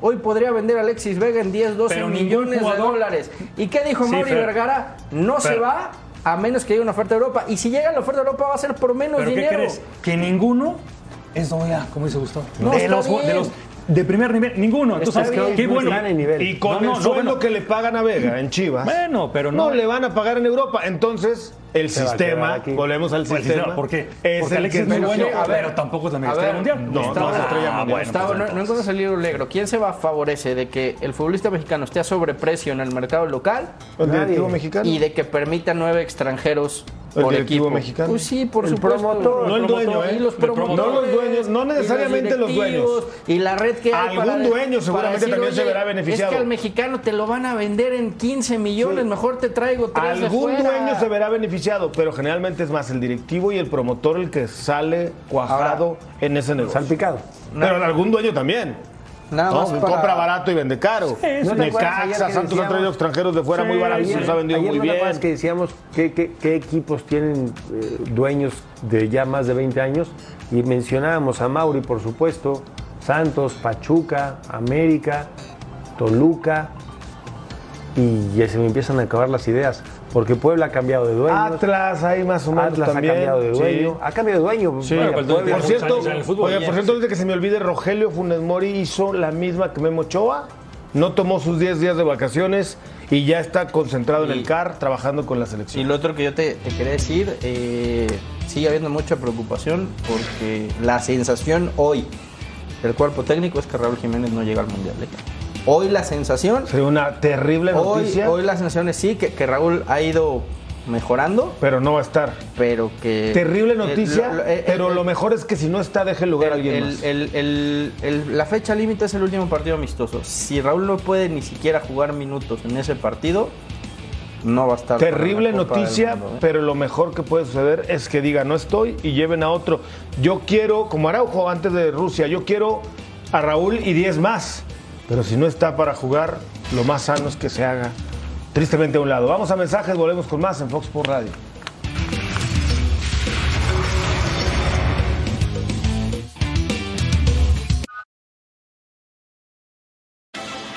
Speaker 6: Hoy podría vender a Alexis Vega en 10, 12
Speaker 7: Pero
Speaker 6: millones de dólares. ¿Y qué dijo
Speaker 7: Sí,
Speaker 6: Mauri. Vergara? No se
Speaker 7: Fer.
Speaker 6: va a menos que llegue una oferta de Europa. Y si llega la oferta de Europa va a ser por menos
Speaker 7: ¿Pero qué
Speaker 6: dinero.
Speaker 7: crees? Que ninguno es doble A, como dice Gustavo.
Speaker 6: No,
Speaker 7: de, los, de los de primer nivel, ninguno. Entonces,
Speaker 5: bien,
Speaker 7: qué
Speaker 5: no
Speaker 7: bueno.
Speaker 5: en nivel.
Speaker 4: Y con
Speaker 7: No,
Speaker 4: el
Speaker 7: no, no,
Speaker 4: sueldo
Speaker 7: bueno.
Speaker 4: que le pagan a Vega en Chivas.
Speaker 7: Bueno, pero no.
Speaker 4: no le van a pagar en Europa. Entonces, el
Speaker 5: Se
Speaker 4: sistema, volvemos al
Speaker 7: Pues,
Speaker 4: sistema.
Speaker 7: ¿Por qué?
Speaker 4: Es
Speaker 7: Porque
Speaker 4: que
Speaker 7: es muy bueno,
Speaker 6: a ver,
Speaker 7: pero tampoco es la mega estrella mundial.
Speaker 4: no,
Speaker 7: Gustavo,
Speaker 4: no es estrella mundial.
Speaker 7: bueno,
Speaker 6: Gustavo,
Speaker 7: pues,
Speaker 6: no, no el libro negro. ¿Quién se va a favorece de que el futbolista mexicano esté a sobreprecio en el mercado local
Speaker 4: El directivo
Speaker 5: Nadie.
Speaker 4: mexicano.
Speaker 6: y de que permita nueve extranjeros
Speaker 4: ¿El
Speaker 6: por
Speaker 4: directivo
Speaker 6: equipo?
Speaker 4: mexicano?
Speaker 6: Pues sí, por
Speaker 5: El
Speaker 6: supuesto.
Speaker 5: promotor.
Speaker 4: No el dueño, ¿eh?
Speaker 6: Y los
Speaker 4: No los dueños, no necesariamente los
Speaker 6: directivos,
Speaker 4: dueños.
Speaker 6: Y la red que hay
Speaker 4: Algún
Speaker 6: para-
Speaker 4: dueño
Speaker 6: para
Speaker 4: seguramente también se
Speaker 6: "Oye,
Speaker 4: verá beneficiado".
Speaker 6: Es que al mexicano te lo van a vender en 15 millones, mejor te traigo tres de
Speaker 4: Algún
Speaker 6: fuera.
Speaker 4: dueño se verá beneficiado, pero generalmente es más el directivo y el promotor el que sale cuajado en ese negocio.
Speaker 5: Salpicado.
Speaker 4: Pero algún dueño también.
Speaker 6: Nada
Speaker 4: ¿no?
Speaker 6: para-
Speaker 4: Compra barato y vende caro.
Speaker 5: ¿No ayer
Speaker 4: Necaxa,
Speaker 5: que
Speaker 4: Santos ha traído extranjeros de fuera muy baratos y los ha vendido muy
Speaker 5: no
Speaker 4: bien.
Speaker 5: que decíamos qué, qué- qué equipos tienen eh, dueños de ya más de 20 años y mencionábamos a Mauri, por supuesto, Santos, Pachuca, América, Toluca y ya se me empiezan a acabar las ideas porque Puebla ha cambiado de dueño.
Speaker 4: Atlas ahí más o menos
Speaker 5: Atlas
Speaker 4: también.
Speaker 5: ha cambiado de
Speaker 4: Sí.
Speaker 5: dueño. Ha cambiado de dueño.
Speaker 4: Sí,
Speaker 5: Vaya, Puebla-
Speaker 7: Lleva
Speaker 4: Por cierto,
Speaker 7: fútbol.
Speaker 4: oye, por cierto, antes de que se me olvide, Rogelio Funes Mori hizo la misma que Memo Ochoa. No tomó sus 10 días de vacaciones y ya está concentrado en
Speaker 6: Y-
Speaker 4: el CAR trabajando con la
Speaker 6: Y
Speaker 4: selección.
Speaker 6: lo otro que yo te, te quería decir, eh, sigue habiendo mucha preocupación porque la sensación hoy del cuerpo técnico es que Raúl Jiménez no llega al Mundial. ¿eh? Hoy la sensación,
Speaker 4: Sería una terrible
Speaker 6: hoy,
Speaker 4: noticia.
Speaker 6: hoy la sensación es sí, que, que Raúl ha ido mejorando,
Speaker 4: Pero no va a estar.
Speaker 6: pero que...
Speaker 4: Terrible
Speaker 6: eh,
Speaker 4: noticia,
Speaker 6: lo- eh,
Speaker 4: pero
Speaker 6: eh,
Speaker 4: lo mejor es que si no está, deje el lugar a alguien más.
Speaker 6: la fecha límite es el último partido amistoso. Si Raúl no puede ni siquiera jugar minutos en ese partido, no va a estar.
Speaker 4: Terrible noticia,
Speaker 6: Mundo, ¿eh?
Speaker 4: pero lo mejor que puede suceder es que diga no estoy y lleven a otro. Yo quiero, como Araujo antes de Rusia, yo quiero a Raúl y 10 más. Pero si no está para jugar, lo más sano es que se haga tristemente a un lado. Vamos a mensajes, volvemos con más en Fox por Radio.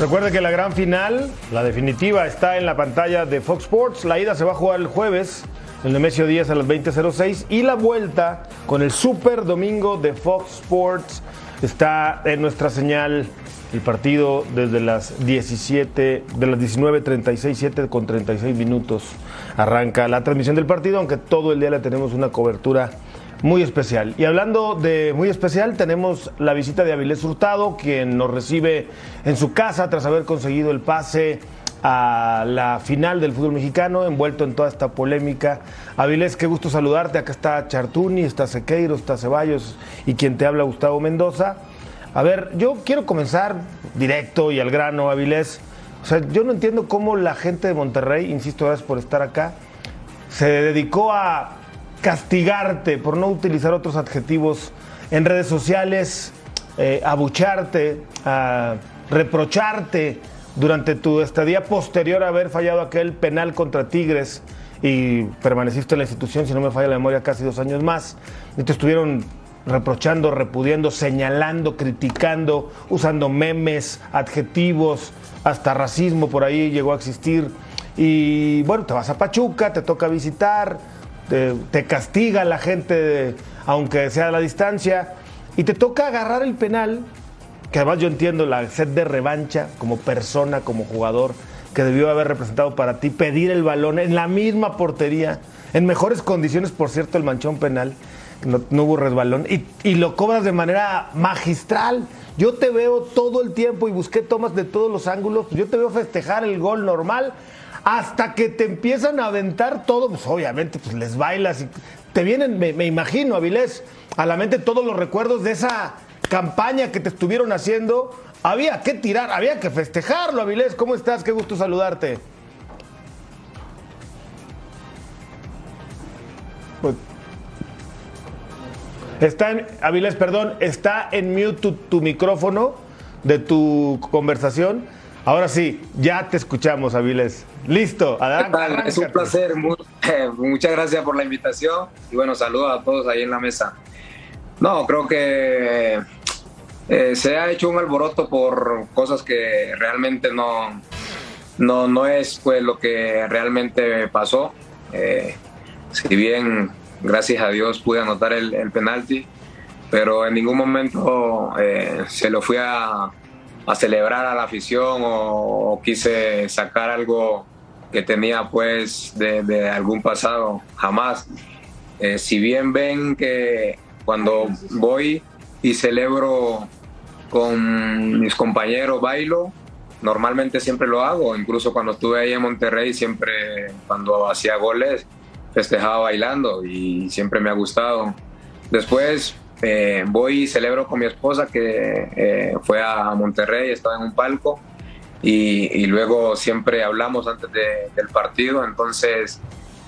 Speaker 4: Recuerde que la gran final, la definitiva, está en la pantalla de Fox Sports. La ida se va a jugar el jueves, el Nemesio 10 a las 20.06. Y la vuelta con el Super Domingo de Fox Sports está en nuestra señal. El partido desde las 17, de las 19.36, 7 con 36 minutos arranca la transmisión del partido, aunque todo el día le tenemos una cobertura muy especial. Y hablando de muy especial, tenemos la visita de Avilés Hurtado, quien nos recibe en su casa tras haber conseguido el pase a la final del fútbol mexicano, envuelto en toda esta polémica. Avilés, qué gusto saludarte. Acá está Chartuni, está Sequeiro, está Ceballos y quien te habla, Gustavo Mendoza. A ver, yo quiero comenzar directo y al grano, Avilés. O sea, yo no entiendo cómo la gente de Monterrey, insisto, gracias por estar acá, se dedicó a castigarte por no utilizar otros adjetivos en redes sociales, eh, abucharte, a reprocharte durante tu estadía posterior a haber fallado aquel penal contra Tigres y permaneciste en la institución, si no me falla la memoria, casi dos años más. Y te estuvieron reprochando, repudiando, señalando, criticando, usando memes, adjetivos, hasta racismo por ahí llegó a existir. Y bueno, te vas a Pachuca, te toca visitar, te, castiga la gente, aunque sea a la distancia, y te toca agarrar el penal, que además yo entiendo la sed de revancha como persona, como jugador, que debió haber representado para ti, pedir el balón en la misma portería, en mejores condiciones, por cierto, el manchón penal, no, no hubo resbalón, y, y lo cobras de manera magistral. Yo te veo todo el tiempo y busqué tomas de todos los ángulos, yo te veo festejar el gol normal, hasta que te empiezan a aventar todo, pues obviamente pues les bailas y te vienen, me, imagino, Avilés, a la mente todos los recuerdos de esa campaña que te estuvieron haciendo. Había que tirar, había que festejarlo, Avilés. ¿Cómo estás? Qué gusto saludarte. Pues, Está en, Avilés, perdón, está en mute tu micrófono de tu conversación. Ahora sí, ya te escuchamos, Avilés. Listo,
Speaker 8: ¿Qué
Speaker 4: adelante.
Speaker 8: Es un placer. eh, muchas gracias por la invitación y bueno, saludos a todos ahí en la mesa. No, creo que eh, se ha hecho un alboroto por cosas que realmente no, no, no es pues lo que realmente pasó. Eh, si bien, gracias a Dios, pude anotar el, el penalti, pero en ningún momento se lo fui a, a celebrar a la afición o, quise sacar algo que tenía pues de, de algún pasado, jamás. Eh, si bien ven que cuando voy y celebro con mis compañeros bailo, normalmente siempre lo hago, incluso cuando estuve ahí en Monterrey, siempre cuando hacía goles festejaba bailando y siempre me ha gustado. Después eh, voy y celebro con mi esposa que eh, fue a Monterrey, estaba en un palco y, luego siempre hablamos antes de- del partido, entonces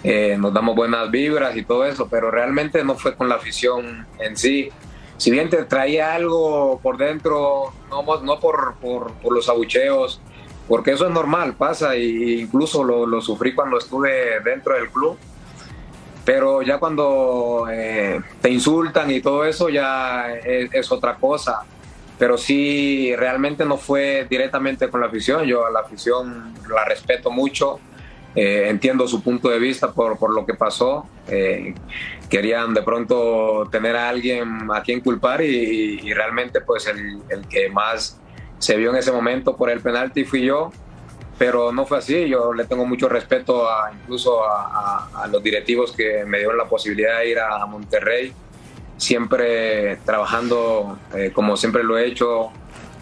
Speaker 8: eh, nos damos buenas vibras y todo eso, pero realmente no fue con la afición en sí. Si bien te traía algo por dentro, no, no por, por, por los abucheos, porque eso es normal, pasa, e incluso lo, lo sufrí cuando estuve dentro del club pero ya cuando eh, te insultan y todo eso ya es, otra cosa. pero sí realmente no fue directamente con la afición. Yo a la afición la respeto mucho, eh, entiendo su punto de vista por, por lo que pasó. Eh, querían de pronto tener a alguien a quien culpar y, realmente pues el, que más se vio en ese momento por el penalti fui yo. Pero no fue así, yo le tengo mucho respeto a, incluso a, a, a los directivos que me dieron la posibilidad de ir a Monterrey siempre trabajando eh, como siempre lo he hecho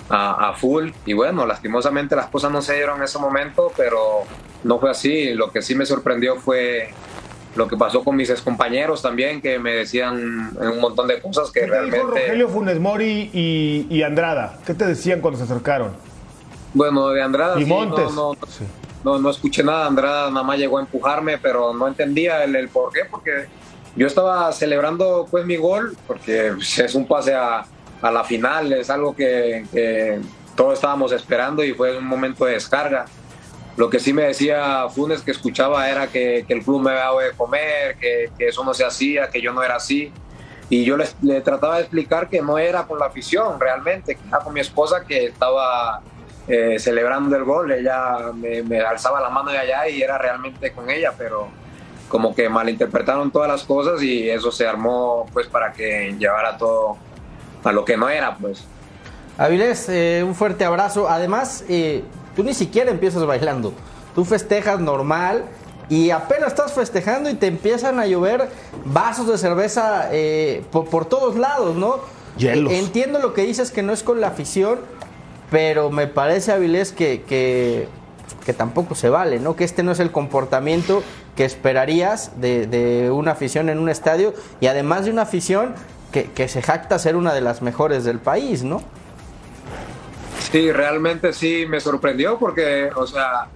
Speaker 8: a, a, full y bueno, lastimosamente las cosas no se dieron en ese momento, pero no fue así. Lo que sí me sorprendió fue lo que pasó con mis compañeros también, que me decían un montón de cosas que
Speaker 4: ¿Qué
Speaker 8: realmente...
Speaker 4: Dijo Rogelio Funes Mori y, y, Andrada, ¿qué te decían cuando se acercaron?
Speaker 8: Bueno, de Andrada...
Speaker 4: Y
Speaker 8: sí,
Speaker 4: Montes.
Speaker 8: No, no, sí. no, no, escuché nada, Andrada nada más llegó a empujarme, pero no entendía el, el por qué, porque yo estaba celebrando pues mi gol porque pues, es un pase a, a la final, es algo que, que, todos estábamos esperando y fue un momento de descarga. Lo que sí me decía Funes que escuchaba era que, que el club me había dado de comer, que, que, eso no se hacía, que yo no era así. Y yo le, le, trataba de explicar que no era con la afición realmente, que era con mi esposa que estaba eh, celebrando el gol. Ella me, me alzaba la mano de allá y era realmente con ella, pero como que malinterpretaron todas las cosas y eso se armó pues para que llevara todo a lo que no era pues.
Speaker 6: Avilés, eh, un fuerte abrazo. Además, eh, tú ni siquiera empiezas bailando. Tú festejas normal y apenas estás festejando y te empiezan a llover vasos de cerveza eh, por, por, todos lados, ¿no?
Speaker 4: Hielos.
Speaker 6: Entiendo lo que dices que no es con la afición, pero me parece, Avilés, que, que, tampoco se vale, ¿no? Que este no es el comportamiento que esperarías de, de, una afición en un estadio y además de una afición que, que, se jacta ser una de las mejores del país, ¿no?
Speaker 8: Sí, realmente sí me sorprendió porque, o sea,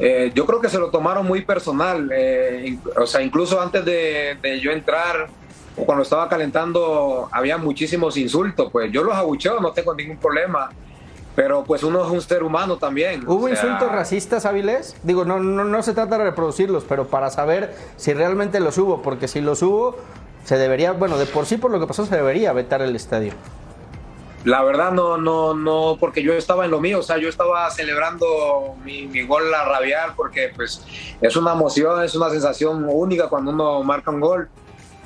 Speaker 8: eh, yo creo que se lo tomaron muy personal, eh, o sea, incluso antes de, de, yo entrar cuando estaba calentando había muchísimos insultos, pues yo los abucheo, no tengo ningún problema. Pero pues uno es un ser humano también.
Speaker 6: ¿Hubo o sea... insultos racistas, Avilés? Digo, no, no, no se trata de reproducirlos, pero para saber si realmente los hubo, porque si los hubo, se debería, bueno, de por sí por lo que pasó se debería vetar el estadio.
Speaker 8: La verdad no, no, no, porque yo estaba en lo mío, o sea, yo estaba celebrando mi, mi gol a rabiar, porque pues es una emoción, es una sensación única cuando uno marca un gol.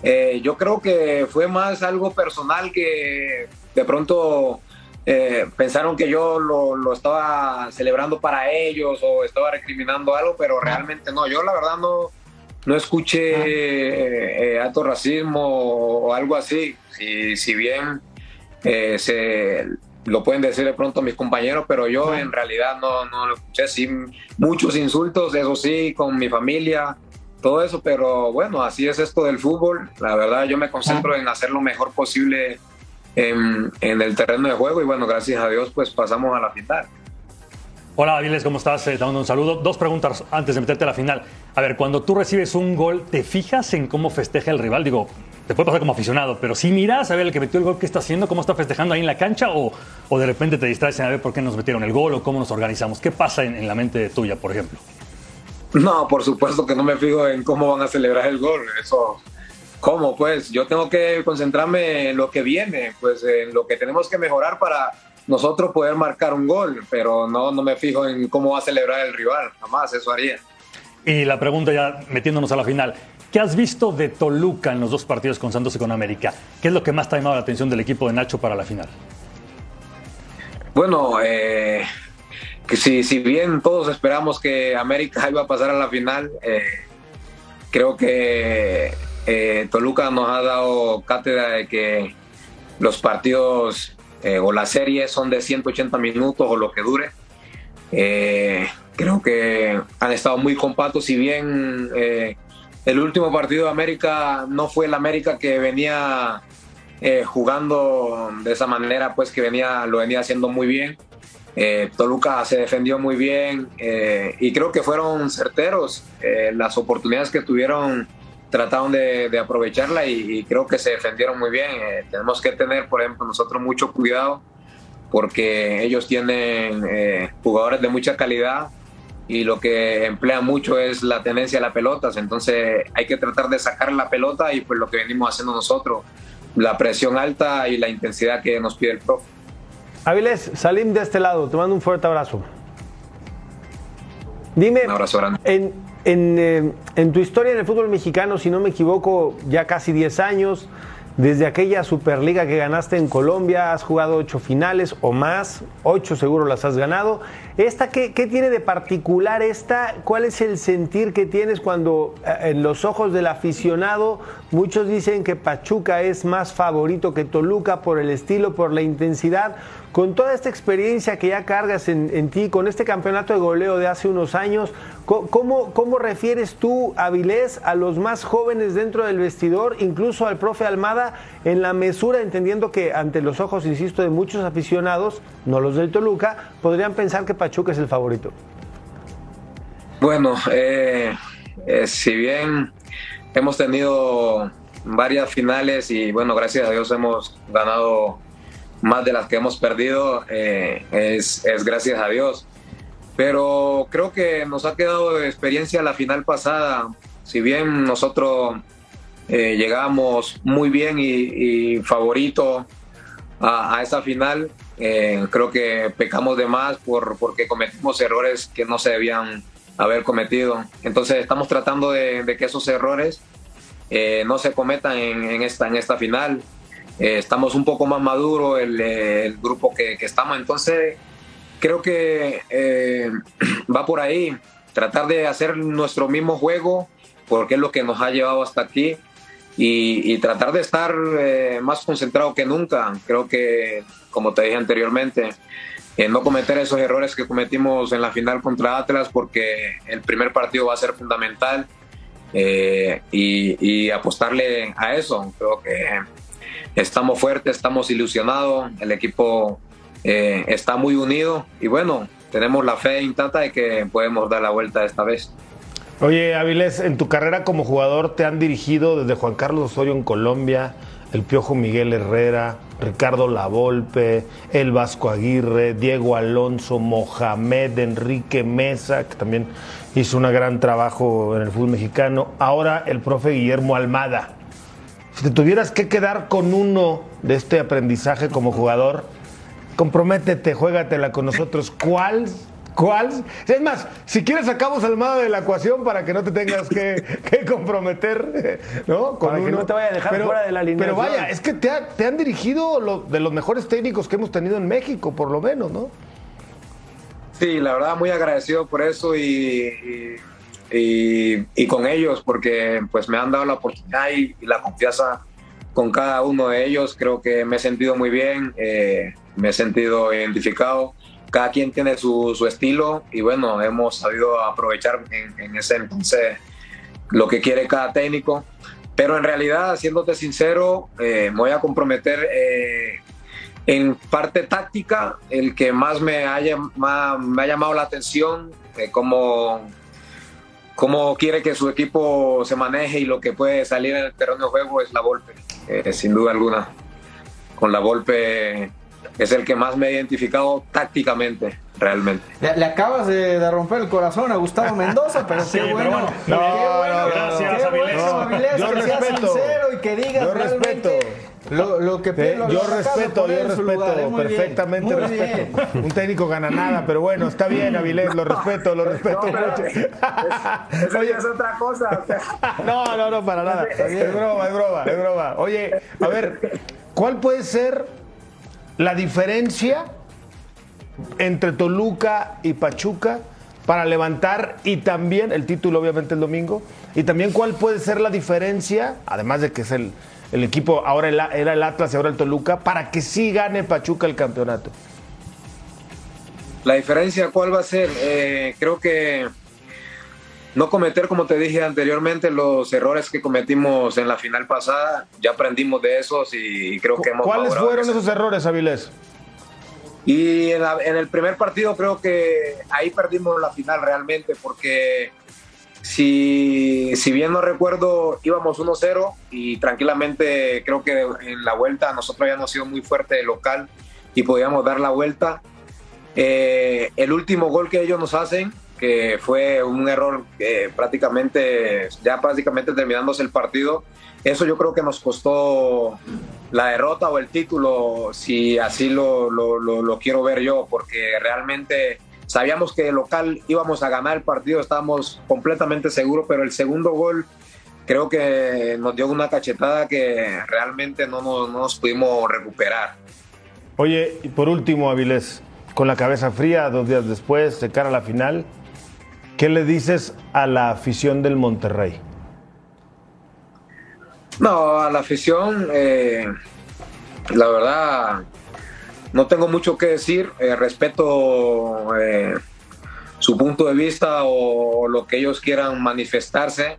Speaker 8: Eh, yo creo que fue más algo personal que de pronto eh, pensaron que yo lo, lo, estaba celebrando para ellos o estaba recriminando algo, pero realmente no. Yo la verdad no, no escuché eh, eh, alto racismo o, algo así. Si, si bien eh, se lo pueden decir de pronto mis compañeros, pero yo en realidad no, no lo escuché. Sí, muchos insultos, eso sí, con mi familia, todo eso, pero bueno, así es esto del fútbol. La verdad yo me concentro en hacer lo mejor posible en, en, el terreno de juego y bueno, gracias a Dios pues pasamos a la final.
Speaker 7: Hola Aviles, ¿cómo estás? Eh, te mando un saludo. Dos preguntas antes de meterte a la final. A ver, cuando tú recibes un gol, ¿te fijas en cómo festeja el rival? Digo, te puede pasar como aficionado, pero si miras a ver el que metió el gol, qué está haciendo, cómo está festejando ahí en la cancha o, o de repente te distraes en a ver por qué nos metieron el gol o cómo nos organizamos. ¿Qué pasa en, en la mente tuya, por ejemplo?
Speaker 8: No, por supuesto que no me fijo en cómo van a celebrar el gol. Eso ¿Cómo? Pues yo tengo que concentrarme en lo que viene, pues en lo que tenemos que mejorar para nosotros poder marcar un gol, pero no, no me fijo en cómo va a celebrar el rival, jamás eso haría.
Speaker 7: Y la pregunta ya metiéndonos a la final, ¿qué has visto de Toluca en los dos partidos con Santos y con América? ¿Qué es lo que más te ha llamado la atención del equipo de Nacho para la final?
Speaker 8: Bueno, eh, que si, si bien todos esperamos que América iba a pasar a la final, eh, creo que eh, Toluca nos ha dado cátedra de que los partidos eh, o las series son de 180 minutos o lo que dure. Eh, creo que han estado muy compactos, si bien el último partido de América no fue el América que venía jugando de esa manera, pues que venía, lo venía haciendo muy bien. Toluca se defendió muy bien y creo que fueron certeros las oportunidades que tuvieron trataron de, de aprovecharla y, y, creo que se defendieron muy bien. Eh, tenemos que tener, por ejemplo, nosotros mucho cuidado porque ellos tienen eh, jugadores de mucha calidad y lo que emplean mucho es la tenencia a las pelotas. Entonces hay que tratar de sacar la pelota y pues lo que venimos haciendo nosotros, la presión alta y la intensidad que nos pide el profe.
Speaker 5: Avilés, Salim de este lado, te mando un fuerte abrazo. Dime,
Speaker 8: Un abrazo grande.
Speaker 5: en, en, eh, en tu historia en el fútbol mexicano, si no me equivoco, ya casi 10 años, desde aquella Superliga que ganaste en Colombia, has jugado ocho finales o más, ocho seguro las has ganado. ¿Esta qué, qué tiene de particular esta? ¿Cuál es el sentir que tienes cuando eh, en los ojos del aficionado muchos dicen que Pachuca es más favorito que Toluca por el estilo, por la intensidad? Con toda esta experiencia que ya cargas en, en ti, con este campeonato de goleo de hace unos años, ¿cómo, cómo refieres tú, Avilés, a los más jóvenes dentro del vestidor, incluso al profe Almada, en la mesura, entendiendo que ante los ojos, insisto, de muchos aficionados, no los del Toluca, podrían pensar que Pachuca es el favorito?
Speaker 8: Bueno, eh, eh, si bien hemos tenido varias finales y bueno, gracias a Dios hemos ganado más de las que hemos perdido, eh, es, gracias a Dios. Pero creo que nos ha quedado de experiencia la final pasada. Si bien nosotros llegamos muy bien y, y favorito a, a esa final, eh, creo que pecamos de más por, porque cometimos errores que no se debían haber cometido. Entonces estamos tratando de, de que esos errores eh, no se cometan en, en esta, en esta final. Eh, estamos un poco más maduros el, el grupo que, que estamos, entonces creo que eh, va por ahí, tratar de hacer nuestro mismo juego, porque es lo que nos ha llevado hasta aquí, y, tratar de estar eh, más concentrado que nunca. Creo que, como te dije anteriormente, eh, no cometer esos errores que cometimos en la final contra Atlas, porque el primer partido va a ser fundamental, eh, y, y apostarle a eso. Creo que estamos fuertes, estamos ilusionados, el equipo eh, está muy unido y bueno, tenemos la fe intacta de que podemos dar la vuelta esta vez.
Speaker 4: Oye, Avilés, en tu carrera como jugador te han dirigido desde Juan Carlos Osorio en Colombia, el Piojo Miguel Herrera, Ricardo Lavolpe, el Vasco Aguirre, Diego Alonso, Mohamed, Enrique Mesa, que también hizo un gran trabajo en el fútbol mexicano. Ahora el profe Guillermo Almada. Si te tuvieras que quedar con uno de este aprendizaje como jugador, comprométete, juégatela con nosotros. ¿Cuál? ¿Cuál? Es más, si quieres sacamos al Almada de la ecuación para que no te tengas que, que comprometer, ¿no? Con
Speaker 5: Para que no te vaya a dejar fuera de la
Speaker 4: Pero
Speaker 5: alineación.
Speaker 4: vaya, es que te, ha- te han dirigido lo- de los mejores técnicos que hemos tenido en México, por lo menos, ¿no?
Speaker 8: Sí, la verdad muy agradecido por eso y, y, y- y con ellos porque pues me han dado la oportunidad y, y la confianza con cada uno de ellos. Creo que me he sentido muy bien, eh, me he sentido identificado. Cada quien tiene su, su estilo y bueno, hemos sabido aprovechar en, en ese entonces lo que quiere cada técnico. Pero en realidad, siéndote sincero, eh, me voy a comprometer eh, en parte táctica, el que más me, haya, más- me ha llamado la atención, eh, cómo, cómo quiere que su equipo se maneje y lo que puede salir en el terreno de juego es la Volpe, eh, sin duda alguna. Con la Volpe es el que más me ha identificado tácticamente, realmente.
Speaker 6: Le, le acabas de, de romper el corazón a Gustavo Mendoza, pero
Speaker 7: Sí,
Speaker 6: qué
Speaker 7: pero
Speaker 6: bueno.
Speaker 7: bueno.
Speaker 6: qué
Speaker 4: No,
Speaker 6: bueno,
Speaker 4: no, no,
Speaker 7: gracias,
Speaker 6: qué
Speaker 7: Avilés.
Speaker 6: bueno, Avilés,
Speaker 4: Yo
Speaker 6: que seas
Speaker 4: respeto.
Speaker 6: sincero y que digas
Speaker 4: Yo
Speaker 6: realmente
Speaker 4: respeto.
Speaker 6: Lo, lo que
Speaker 4: Eh,
Speaker 6: lo-
Speaker 4: yo respeto, yo respeto,
Speaker 6: bien,
Speaker 4: perfectamente
Speaker 6: muy
Speaker 4: respeto.
Speaker 6: bien.
Speaker 4: Un técnico gana nada, pero bueno, está bien, Avilés, lo respeto, lo respeto mucho. Oye,
Speaker 8: es otra cosa.
Speaker 4: no, no, no, para nada. Es broma, es broma, es broma. Oye, a ver, ¿cuál puede ser la diferencia entre Toluca y Pachuca para levantar y también el título obviamente el domingo. Y también cuál puede ser la diferencia además de que es el, el equipo ahora era el Atlas y ahora el Toluca para que sí gane Pachuca el campeonato.
Speaker 8: La diferencia, ¿cuál va a ser? Eh, creo que no cometer, como te dije anteriormente, los errores que cometimos en la final pasada. Ya aprendimos de esos y creo que hemos.
Speaker 4: ¿cuáles fueron esos errores Avilés?
Speaker 8: Y en, la- en el primer partido creo que ahí perdimos la final realmente porque si, si bien no recuerdo íbamos 1-0 y tranquilamente creo que en la vuelta nosotros habíamos sido muy fuerte de local y podíamos dar la vuelta. Eh, el último gol que ellos nos hacen, que fue un error eh, prácticamente, ya prácticamente terminándose el partido, eso yo creo que nos costó la derrota o el título, si así lo, lo, lo, quiero ver yo, porque realmente sabíamos que el local íbamos a ganar el partido, estábamos completamente seguros, pero el segundo gol creo que nos dio una cachetada que realmente no nos, no nos pudimos recuperar.
Speaker 4: Oye, y por último, Avilés, con la cabeza fría, dos días después, de cara a la final, ¿qué le dices a la afición del Monterrey?
Speaker 8: No, a la afición, eh, la verdad, no tengo mucho que decir. Eh, respeto eh, su punto de vista o lo que ellos quieran manifestarse,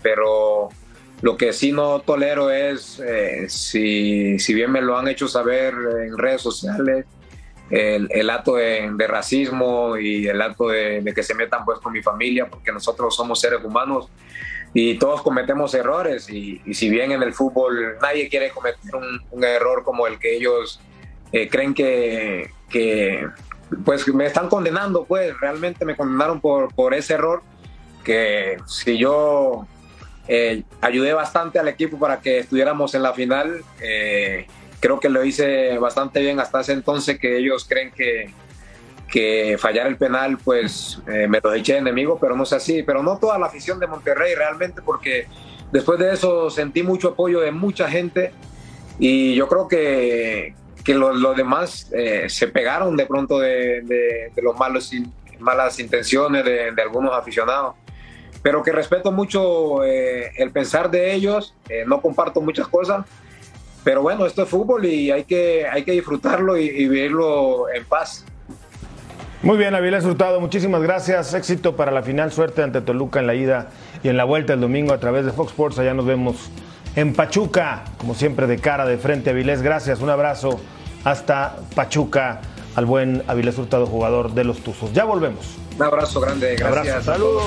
Speaker 8: pero lo que sí no tolero es, si, si, bien me lo han hecho saber en redes sociales, el, acto de, racismo y el acto de, de, que se metan pues con mi familia, porque nosotros somos seres humanos y todos cometemos errores. Y, si bien en el fútbol nadie quiere cometer un, error como el que ellos eh, creen que, que, pues me están condenando pues realmente me condenaron por, por ese error que si yo eh, ayudé bastante al equipo para que estuviéramos en la final eh, creo que lo hice bastante bien hasta ese entonces que ellos creen que, que fallar el penal, pues eh, me lo eché de enemigo, pero no es así. Pero no toda la afición de Monterrey realmente, porque después de eso sentí mucho apoyo de mucha gente y yo creo que, que los demás eh, se pegaron de pronto de, de, los malos malas intenciones de, algunos aficionados. Pero que respeto mucho eh, el pensar de ellos, no comparto muchas cosas, pero bueno, esto es fútbol y hay que, hay que disfrutarlo y, y vivirlo en paz.
Speaker 4: Muy bien, Avilés Hurtado, muchísimas gracias. Éxito para la final, suerte ante Toluca en la ida y en la vuelta el domingo a través de Fox Sports. Allá nos vemos en Pachuca, como siempre de cara, de frente. Avilés, gracias. Un abrazo hasta Pachuca al buen Avilés Hurtado, jugador de los Tuzos. Ya volvemos.
Speaker 8: Un abrazo grande, gracias.
Speaker 4: Saludos.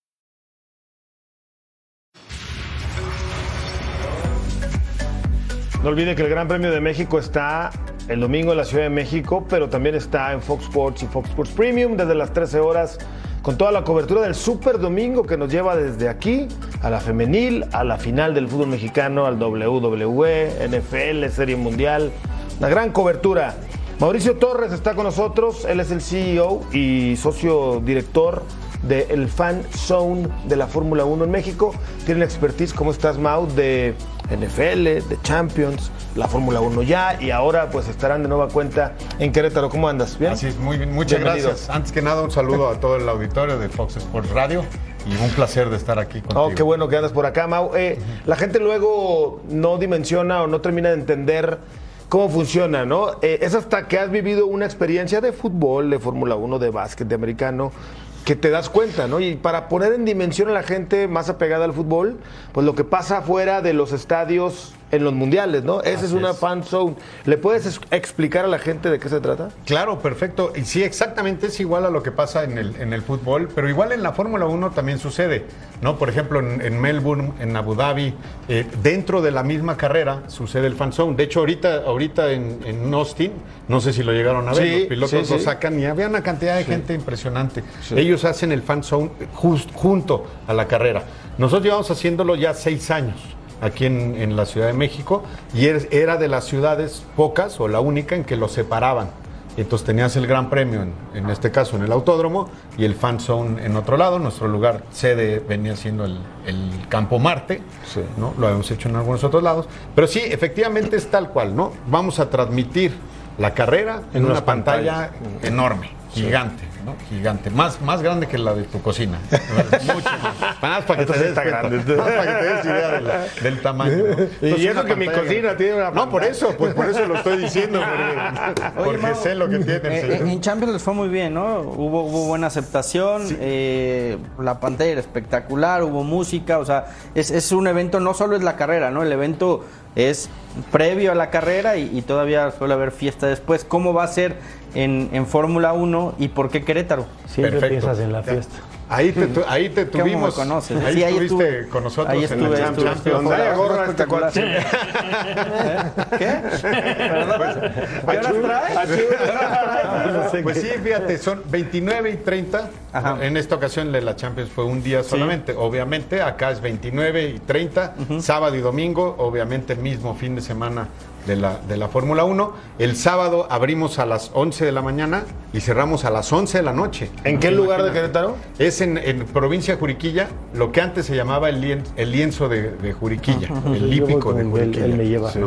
Speaker 4: No olviden que el Gran Premio de México está el domingo en la Ciudad de México, pero también está en Fox Sports y Fox Sports Premium desde las 13 horas con toda la cobertura del Super Domingo que nos lleva desde aquí a la femenil, a la final del fútbol mexicano, al WWE, NFL, Serie Mundial. Una gran cobertura. Mauricio Torres está con nosotros, él es el CEO y socio director del Fan Zone de la Fórmula 1 en México. Tiene expertise, ¿cómo estás, Mau? De NFL, de Champions, la Fórmula 1 ya y ahora pues estarán de nueva cuenta en Querétaro. ¿Cómo andas?
Speaker 9: ¿Bien? Así es, muy bien. Muchas gracias. Antes que nada, un saludo a todo el auditorio de Fox Sports Radio y un placer de estar aquí contigo.
Speaker 4: Oh, qué bueno que andas por acá, Mau. Eh, la gente luego no dimensiona o no termina de entender cómo funciona, ¿no? Eh, es hasta que has vivido una experiencia de fútbol, de Fórmula 1, de básquet, de americano, que te das cuenta, ¿no? Y para poner en dimensión a la gente más apegada al fútbol, pues lo que pasa fuera de los estadios en los mundiales, ¿no? Esa es una fan zone. ¿Le puedes explicar a la gente de qué se trata?
Speaker 9: Claro, perfecto. Y sí, exactamente es igual a lo que pasa en el, en el fútbol, pero igual en la Fórmula 1 también sucede, ¿no? Por ejemplo, en, Melbourne, en Abu Dhabi, eh, dentro de la misma carrera sucede el fan zone. De hecho, ahorita, ahorita en, Austin, no sé si lo llegaron a ver, los pilotos lo sacan y había una cantidad de gente impresionante. Ellos hacen el fan zone junto a la carrera. Nosotros llevamos haciéndolo ya seis años aquí en, la Ciudad de México y era de las ciudades pocas o la única en que lo separaban. entonces tenías el Gran Premio, en, este caso en el Autódromo, y el Fan Zone en otro lado. Nuestro lugar sede venía siendo el, Campo Marte, ¿no? Lo habíamos hecho en algunos otros lados. Pero sí, efectivamente es tal cual, ¿no? Vamos a transmitir la carrera en, una pantalla enorme, gigante. ¿No? Gigante. Más, más grande que la de tu cocina. Mucho más. Más para que te des
Speaker 4: está
Speaker 9: cuenta.
Speaker 4: grande.
Speaker 9: Más para que te des idea del, del tamaño. ¿no?
Speaker 4: Y
Speaker 9: Entonces,
Speaker 4: eso
Speaker 9: una
Speaker 4: que mi cocina tiene una
Speaker 9: No, por eso, pues por eso lo estoy diciendo. Porque, porque
Speaker 6: Mau,
Speaker 9: sé lo que tiene.
Speaker 6: eh,
Speaker 9: señor.
Speaker 6: eh, en Champions les fue muy bien, ¿no? Hubo, hubo buena aceptación, eh, la pantalla era espectacular, hubo música, o sea, es, es un evento, no solo es la carrera, ¿no? El evento es previo a la carrera y, y todavía suele haber fiesta después. ¿Cómo va a ser en, en Fórmula 1 y por qué Querétaro?
Speaker 5: Siempre
Speaker 9: Perfecto.
Speaker 5: piensas en la
Speaker 9: Ya.
Speaker 5: fiesta.
Speaker 9: Ahí te, tu- ahí te
Speaker 6: ¿Cómo
Speaker 9: tuvimos.
Speaker 6: me conoces?
Speaker 9: Ahí
Speaker 6: Sí, ahí
Speaker 9: estuviste
Speaker 6: estuve.
Speaker 9: con nosotros
Speaker 6: Ahí
Speaker 9: en
Speaker 6: estuve,
Speaker 9: la
Speaker 6: estuve,
Speaker 9: Champions.
Speaker 6: estuve.
Speaker 4: Haya gorra, este cuate.
Speaker 9: Pues sí, fíjate, son 29 y 30.
Speaker 6: Ajá.
Speaker 9: En esta ocasión de la Champions fue un día solamente. Obviamente, acá es 29 y 30, sábado y domingo, obviamente el mismo fin de semana de la, de la Fórmula 1. El sábado abrimos a las 11 de la mañana y cerramos a las 11 de la noche.
Speaker 4: ¿En qué lugar de Querétaro?
Speaker 9: Es en, en provincia de Juriquilla, lo que antes se llamaba el, lien- el lienzo de, de Juriquilla, el lípico de Juriquilla.
Speaker 5: él me lleva.
Speaker 9: Sí.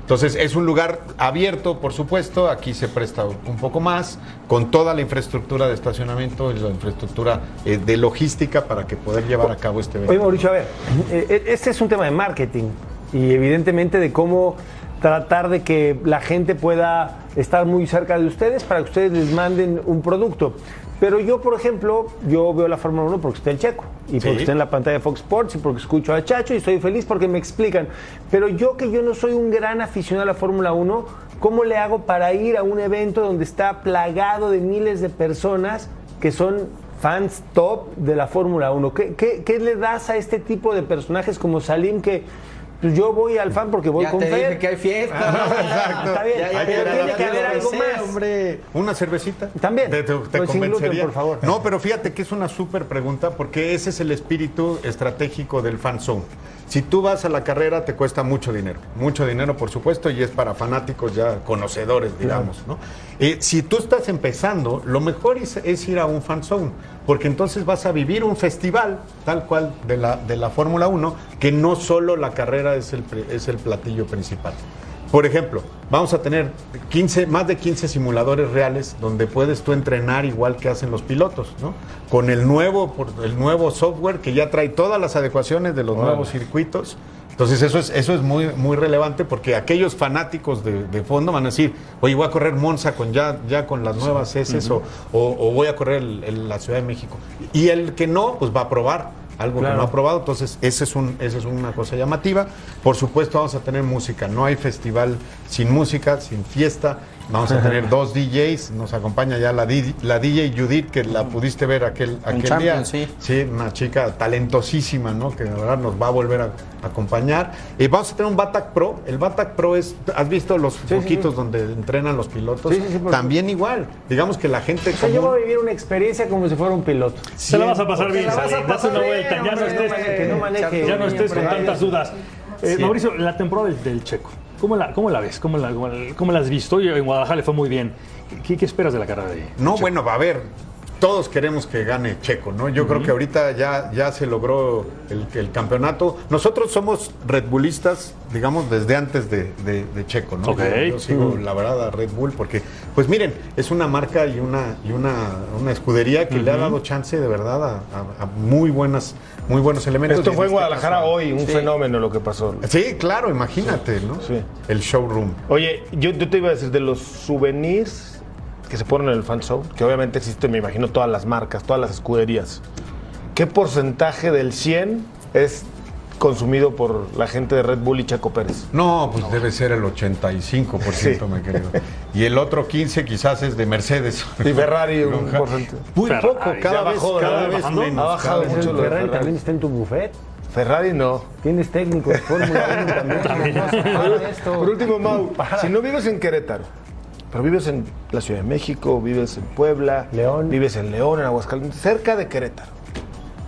Speaker 9: Entonces es un lugar abierto, por supuesto, aquí se presta un poco más, con toda la infraestructura de estacionamiento y la infraestructura eh, de logística para que poder llevar a cabo este
Speaker 5: Oye,
Speaker 9: evento.
Speaker 5: Mauricio, a ver, eh, este es un tema de marketing y evidentemente de cómo tratar de que la gente pueda estar muy cerca de ustedes para que ustedes les manden un producto. Pero yo, por ejemplo, yo veo la Fórmula 1 porque está el Checo y porque está en la pantalla de Fox Sports y porque escucho a Chacho y estoy feliz porque me explican. Pero yo que yo no soy un gran aficionado a la Fórmula 1, ¿cómo le hago para ir a un evento donde está plagado de miles de personas que son fans top de la Fórmula 1. ¿Qué, qué, qué le das a este tipo de personajes como Salim que pues yo voy al fan porque voy
Speaker 6: Ya
Speaker 5: con
Speaker 6: te
Speaker 5: Fer?
Speaker 6: dije que hay fiesta.
Speaker 9: exacto.
Speaker 5: Está bien,
Speaker 6: Ya, ya,
Speaker 5: pero
Speaker 6: ya,
Speaker 5: tiene que haber algo más.
Speaker 6: hombre.
Speaker 9: ¿Una cervecita?
Speaker 5: También.
Speaker 9: Te, te- te
Speaker 5: Pues gluten,
Speaker 9: convencería.
Speaker 5: por favor.
Speaker 9: No, pero fíjate que es una súper pregunta porque ese es el espíritu estratégico del fan zone. Si tú vas a la carrera te cuesta mucho dinero, mucho dinero por supuesto y es para fanáticos ya conocedores, digamos, ¿no? Eh, si tú estás empezando, lo mejor es, es ir a un fan zone, porque entonces vas a vivir un festival tal cual de la, de la Fórmula 1, que no solo la carrera es el, es el platillo principal. Por ejemplo, vamos a tener 15, más de 15 simuladores reales donde puedes tú entrenar igual que hacen los pilotos, ¿no? Con el nuevo, el nuevo software que ya trae todas las adecuaciones de los nuevos circuitos. Entonces eso es, eso es muy, muy relevante porque aquellos fanáticos de, de fondo van a decir, oye, voy a correr Monza con ya, ya con las nuevas S o, o- o voy a correr el- el- la Ciudad de México. Y el que no, pues va a probar algo que no ha probado, entonces esa es, un, esa es una cosa llamativa. Por supuesto vamos a tener música, no hay festival sin música, sin fiesta. Vamos a tener dos DJs, nos acompaña ya la, di- la DJ Judith, que la pudiste ver aquel, aquel día.
Speaker 6: Sí.
Speaker 9: Sí, una chica talentosísima, ¿no? Que de verdad nos va a volver a, a acompañar. Y vamos a tener un Batac Pro. El Batac Pro es, ¿has visto los
Speaker 5: sí,
Speaker 9: foquitos
Speaker 5: sí.
Speaker 9: donde entrenan los pilotos?
Speaker 5: Sí, sí, sí, por
Speaker 9: También igual. Digamos que la gente
Speaker 5: O sea, yo voy a vivir una experiencia como si fuera un piloto.
Speaker 7: Se la vas a pasar bien,
Speaker 5: la vas a
Speaker 7: Salim. Date una
Speaker 5: bien,
Speaker 7: vuelta, ya no estés,
Speaker 5: no maneje, que no maneje.
Speaker 7: ya no estés con tantas dudas. Eh,
Speaker 9: Sí.
Speaker 7: Mauricio, la temporada del, del Checo, ¿cómo la, cómo la ves? ¿Cómo la, cómo, la- cómo la has visto? En Guadalajara le fue muy bien. ¿Qué, qué esperas de la carrera de
Speaker 9: No, bueno, va a ver. Todos queremos que gane Checo, ¿no? Yo creo que ahorita ya, ya se logró el, el campeonato. Nosotros somos Red Bullistas, digamos, desde antes de, de- de Checo, ¿no?
Speaker 7: Ok.
Speaker 9: Yo, yo sigo, la verdad, a Red Bull porque, pues miren, es una marca y una, y una, una escudería que le ha dado chance de verdad a, a- a muy, buenas, muy buenos elementos.
Speaker 4: Esto fue en
Speaker 9: este
Speaker 4: Guadalajara hoy, un fenómeno lo que pasó.
Speaker 9: Sí, claro, imagínate, ¿no?
Speaker 4: Sí.
Speaker 9: El showroom.
Speaker 4: Oye, yo, yo te iba a decir de los souvenirs que se ponen en el fan zone, que obviamente existen, me imagino, todas las marcas, todas las escuderías. ¿Qué porcentaje del 100 es consumido por la gente de Red Bull y Checo Pérez?
Speaker 9: No, pues debe ser el 85%,
Speaker 4: Sí.
Speaker 9: mi querido. Y el otro 15 quizás es de Mercedes.
Speaker 4: Y Ferrari, un porcentaje.
Speaker 9: Muy
Speaker 7: Ferrari,
Speaker 9: poco,
Speaker 7: ya
Speaker 9: cada vez,
Speaker 4: bajó,
Speaker 9: cada vez menos.
Speaker 4: Ha bajado
Speaker 9: cada vez
Speaker 4: mucho de
Speaker 5: Ferrari
Speaker 4: Ferrari.
Speaker 5: también está en tu buffet.
Speaker 4: Ferrari no.
Speaker 5: Tienes técnico de Fórmula 1 también.
Speaker 4: Por último, Mau, si no vives en Querétaro, pero vives en la Ciudad de México, vives en Puebla,
Speaker 5: León.
Speaker 4: vives en León, en Aguascalientes, cerca de Querétaro,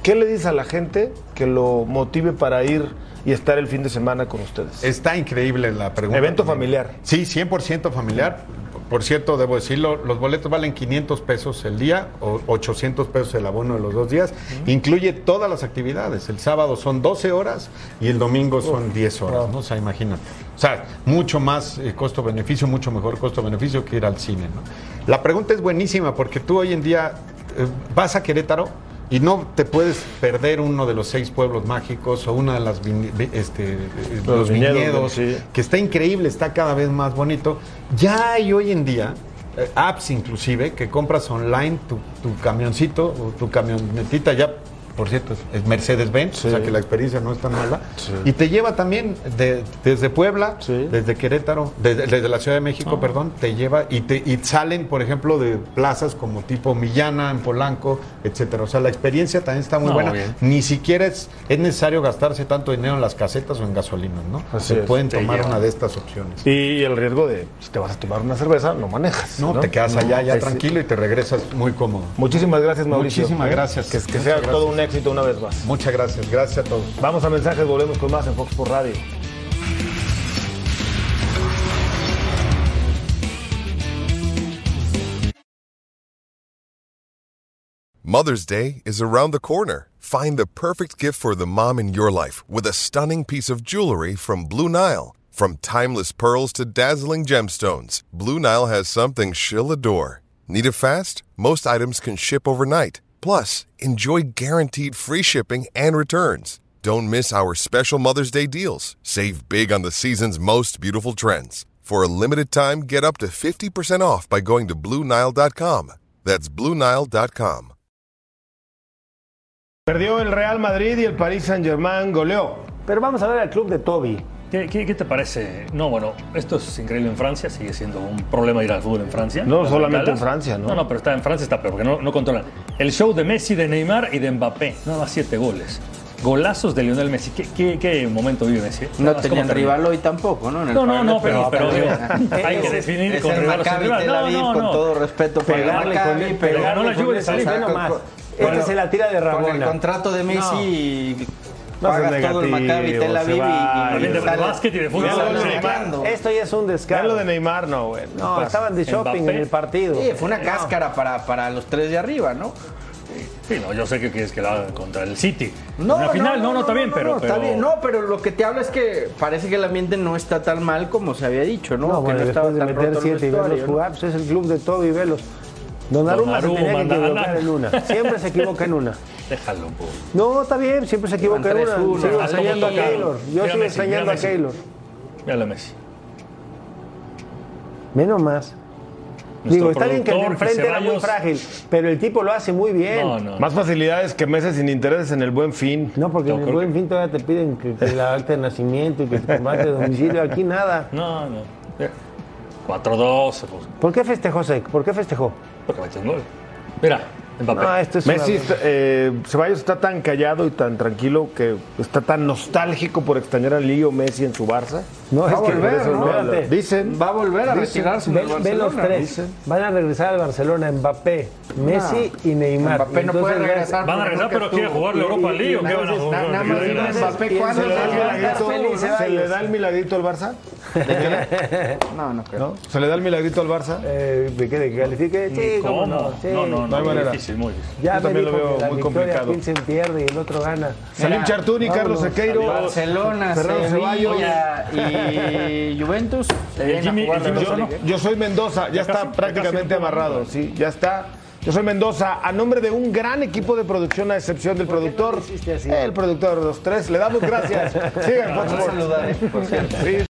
Speaker 4: ¿qué le dices a la gente que lo motive para ir y estar el fin de semana con ustedes?
Speaker 9: Está increíble la pregunta.
Speaker 4: Evento familiar.
Speaker 9: Sí, 100% familiar. Por cierto, debo decirlo, los boletos valen 500 pesos el día o 800 pesos el abono de los dos días. Incluye todas las actividades. El sábado son 12 horas y el domingo son 10 horas, ¿no? O sea, imagínate. O sea, mucho más eh, costo-beneficio, mucho mejor costo-beneficio que ir al cine, ¿no? La pregunta es buenísima porque tú hoy en día eh, vas a Querétaro y no te puedes perder uno de los seis pueblos mágicos o una de las este, eh,
Speaker 4: Los
Speaker 9: los,
Speaker 4: viñedos,
Speaker 9: viñedos,
Speaker 4: sí.
Speaker 9: que está increíble, está cada vez más bonito. Ya hay hoy en día eh, apps inclusive que compras online tu, tu camioncito o tu camionetita ya. Por cierto, es- es Mercedes-Benz, o sea que la experiencia no es tan mala. Y te lleva también de- desde Puebla, desde Querétaro, desde, desde la Ciudad de México,
Speaker 4: Ah.
Speaker 9: perdón, te lleva y, te, y salen, por ejemplo, de plazas como tipo Millana, en Polanco, etcétera. O sea, la experiencia también está muy
Speaker 4: No,
Speaker 9: buena.
Speaker 4: bien.
Speaker 9: Ni siquiera es, es necesario gastarse tanto dinero en las casetas o en gasolinas, ¿no?
Speaker 4: Así
Speaker 9: Se
Speaker 4: es.
Speaker 9: pueden
Speaker 4: Te
Speaker 9: tomar
Speaker 4: lleva.
Speaker 9: una de estas opciones.
Speaker 4: Y el riesgo de, si te vas a tomar una cerveza, no manejas.
Speaker 9: No, te quedas allá ya
Speaker 4: Es-
Speaker 9: tranquilo y te regresas muy cómodo.
Speaker 4: Muchísimas gracias, Mauricio.
Speaker 9: Muchísimas gracias.
Speaker 4: Que, sea
Speaker 9: gracias.
Speaker 4: todo un éxito una vez más.
Speaker 9: Muchas gracias. Gracias a todos.
Speaker 4: Vamos a mensajes, volvemos con más en Fox por Radio.
Speaker 10: Mother's Day is around the corner. Find the perfect gift for the mom in your life with a stunning piece of jewelry from Blue Nile. From timeless pearls to dazzling gemstones, Blue Nile has something she'll adore. Need it fast? Most items can ship overnight. Plus, enjoy guaranteed free shipping and returns. Don't miss our special Mother's Day deals. Save big on the season's most beautiful trends. For a limited time, get up to 50% off by going to BlueNile.com. That's BlueNile.com.
Speaker 4: Perdió el Real Madrid y el Paris Saint-Germain goleó.
Speaker 5: Pero vamos a ver al club de Toby.
Speaker 7: ¿Qué, qué, qué te parece? No, bueno, esto es increíble en Francia, sigue siendo un problema ir al fútbol en Francia.
Speaker 4: No
Speaker 7: Las
Speaker 4: solamente en Francia, ¿no?
Speaker 7: No, no, pero está en Francia está peor, porque no, no controlan. El show de Messi, de Neymar y de Mbappé, nada más siete goles. Golazos de Lionel Messi. ¿Qué, qué, qué momento vive Messi?
Speaker 6: No tenían rival hoy tampoco, ¿no? En el
Speaker 7: No, no, no,
Speaker 6: Four.
Speaker 7: pero, pero digo, hay que definir
Speaker 6: es
Speaker 7: con
Speaker 6: el
Speaker 7: rival
Speaker 6: Maccabi. Tel
Speaker 7: No,
Speaker 6: Aviv,
Speaker 7: no,
Speaker 6: con
Speaker 7: no.
Speaker 6: todo respeto
Speaker 5: Pegarle con él,
Speaker 6: pero
Speaker 7: le ganó la
Speaker 5: con- nomás.
Speaker 6: con-
Speaker 5: Esta se la tira de
Speaker 6: Con el
Speaker 5: Rabona.
Speaker 6: contrato de Messi
Speaker 4: No
Speaker 6: pagas todo el
Speaker 4: negativo,
Speaker 6: Maccabi Tel
Speaker 4: se
Speaker 6: Aviv y-
Speaker 4: va.
Speaker 6: y,
Speaker 7: También de
Speaker 6: sale-
Speaker 7: básquet y de fútbol.
Speaker 6: y
Speaker 4: No, no, no.
Speaker 5: Esto ya es un descaro.
Speaker 4: lo de Neymar, no, güey.
Speaker 5: No, estaban de shopping
Speaker 7: Mbappé.
Speaker 5: en el partido.
Speaker 6: Sí, fue una
Speaker 5: No.
Speaker 6: cáscara para, para los tres de arriba, ¿no?
Speaker 7: Sí, no, yo sé que quieres que la haga contra el City.
Speaker 6: No,
Speaker 7: Al final, no, no, está bien, pero.
Speaker 6: no, está
Speaker 7: pero-
Speaker 6: bien. No, pero lo que te habla es que parece que el ambiente no está tan mal como se había dicho, ¿no?
Speaker 5: No,
Speaker 6: que
Speaker 5: bueno,
Speaker 6: no estaba
Speaker 5: de
Speaker 6: tan
Speaker 5: meter siete y verlos
Speaker 6: ¿no?
Speaker 5: jugar, pues es el club de Toby y velos. Donnarumma se
Speaker 7: Donnarumma,
Speaker 5: tenía que equivocar en una. Siempre se equivoca en una.
Speaker 7: Déjalo, po.
Speaker 5: No, está bien, siempre se equivoca una.
Speaker 6: 3-1,
Speaker 5: Sigo
Speaker 6: al
Speaker 5: extrañando a. Keylor. Yo sigo extrañando
Speaker 7: mira
Speaker 5: a
Speaker 7: Messi.
Speaker 5: Keylor.
Speaker 7: Míralo a Messi.
Speaker 5: Menos más.
Speaker 7: Nuestro
Speaker 5: Digo, está bien que el enfrente era muy frágil, pero el tipo lo hace muy bien.
Speaker 7: No, no.
Speaker 4: Más facilidades que meses sin intereses en el buen fin.
Speaker 5: No, porque en el buen fin todavía te piden que, que la acta de nacimiento y que te de domicilio. Aquí nada.
Speaker 7: No, no. 4-2, pues,
Speaker 5: ¿Por qué festejó Sec? ¿Por qué festejó?
Speaker 7: porque metió un gol. Mira, Mbappé.
Speaker 5: No, esto es
Speaker 4: Messi,
Speaker 5: una-
Speaker 4: está- eh, Ceballos está tan callado y tan tranquilo que está tan nostálgico por extrañar a Lío Messi en su Barça.
Speaker 5: No,
Speaker 6: Va
Speaker 5: es que
Speaker 6: volver.
Speaker 4: Dicen.
Speaker 6: Va a volver a retirarse en el
Speaker 5: ven, ven los
Speaker 6: Barcelona.
Speaker 5: tres.
Speaker 6: Dicen.
Speaker 5: Van a regresar al Barcelona Mbappé, Messi y Neymar.
Speaker 6: Mbappé no puede regresar.
Speaker 7: Van a regresar, pero quiere jugar la Europa League. ¿o ¿Qué van a jugar?
Speaker 6: Nada más. Mbappé,
Speaker 5: ¿quién
Speaker 6: ¿cuándo
Speaker 5: se
Speaker 4: ¿Se le, da el milagrito,
Speaker 5: feliz,
Speaker 4: ¿Se le
Speaker 5: Ceballos?
Speaker 4: da el milagrito al Barça?
Speaker 6: No, no creo.
Speaker 4: ¿No? ¿Se le da el milagrito al Barça?
Speaker 5: Eh, ¿De qué? ¿De que califique? Sí, cómo
Speaker 7: ¿Cómo?
Speaker 5: no. Sí.
Speaker 7: No, no,
Speaker 4: No
Speaker 7: no.
Speaker 4: hay manera.
Speaker 7: Difícil, muy difícil.
Speaker 5: Ya
Speaker 4: Yo también lo veo muy complicado.
Speaker 5: Pilsen pierde y el otro gana.
Speaker 4: Salim Chartuni, Carlos. Sequeiro.
Speaker 6: Barcelona. Sevilla y Juventus se.
Speaker 4: Yo soy Mendoza, ya,
Speaker 7: Ya
Speaker 4: está prácticamente amarrado, sí, ya está. Yo soy Mendoza, a nombre de un gran equipo de producción, a excepción del
Speaker 5: ¿Por qué no
Speaker 4: productor,
Speaker 5: así?
Speaker 4: el productor de los tres, le damos gracias. Sigan,
Speaker 6: por cierto.
Speaker 4: Sí.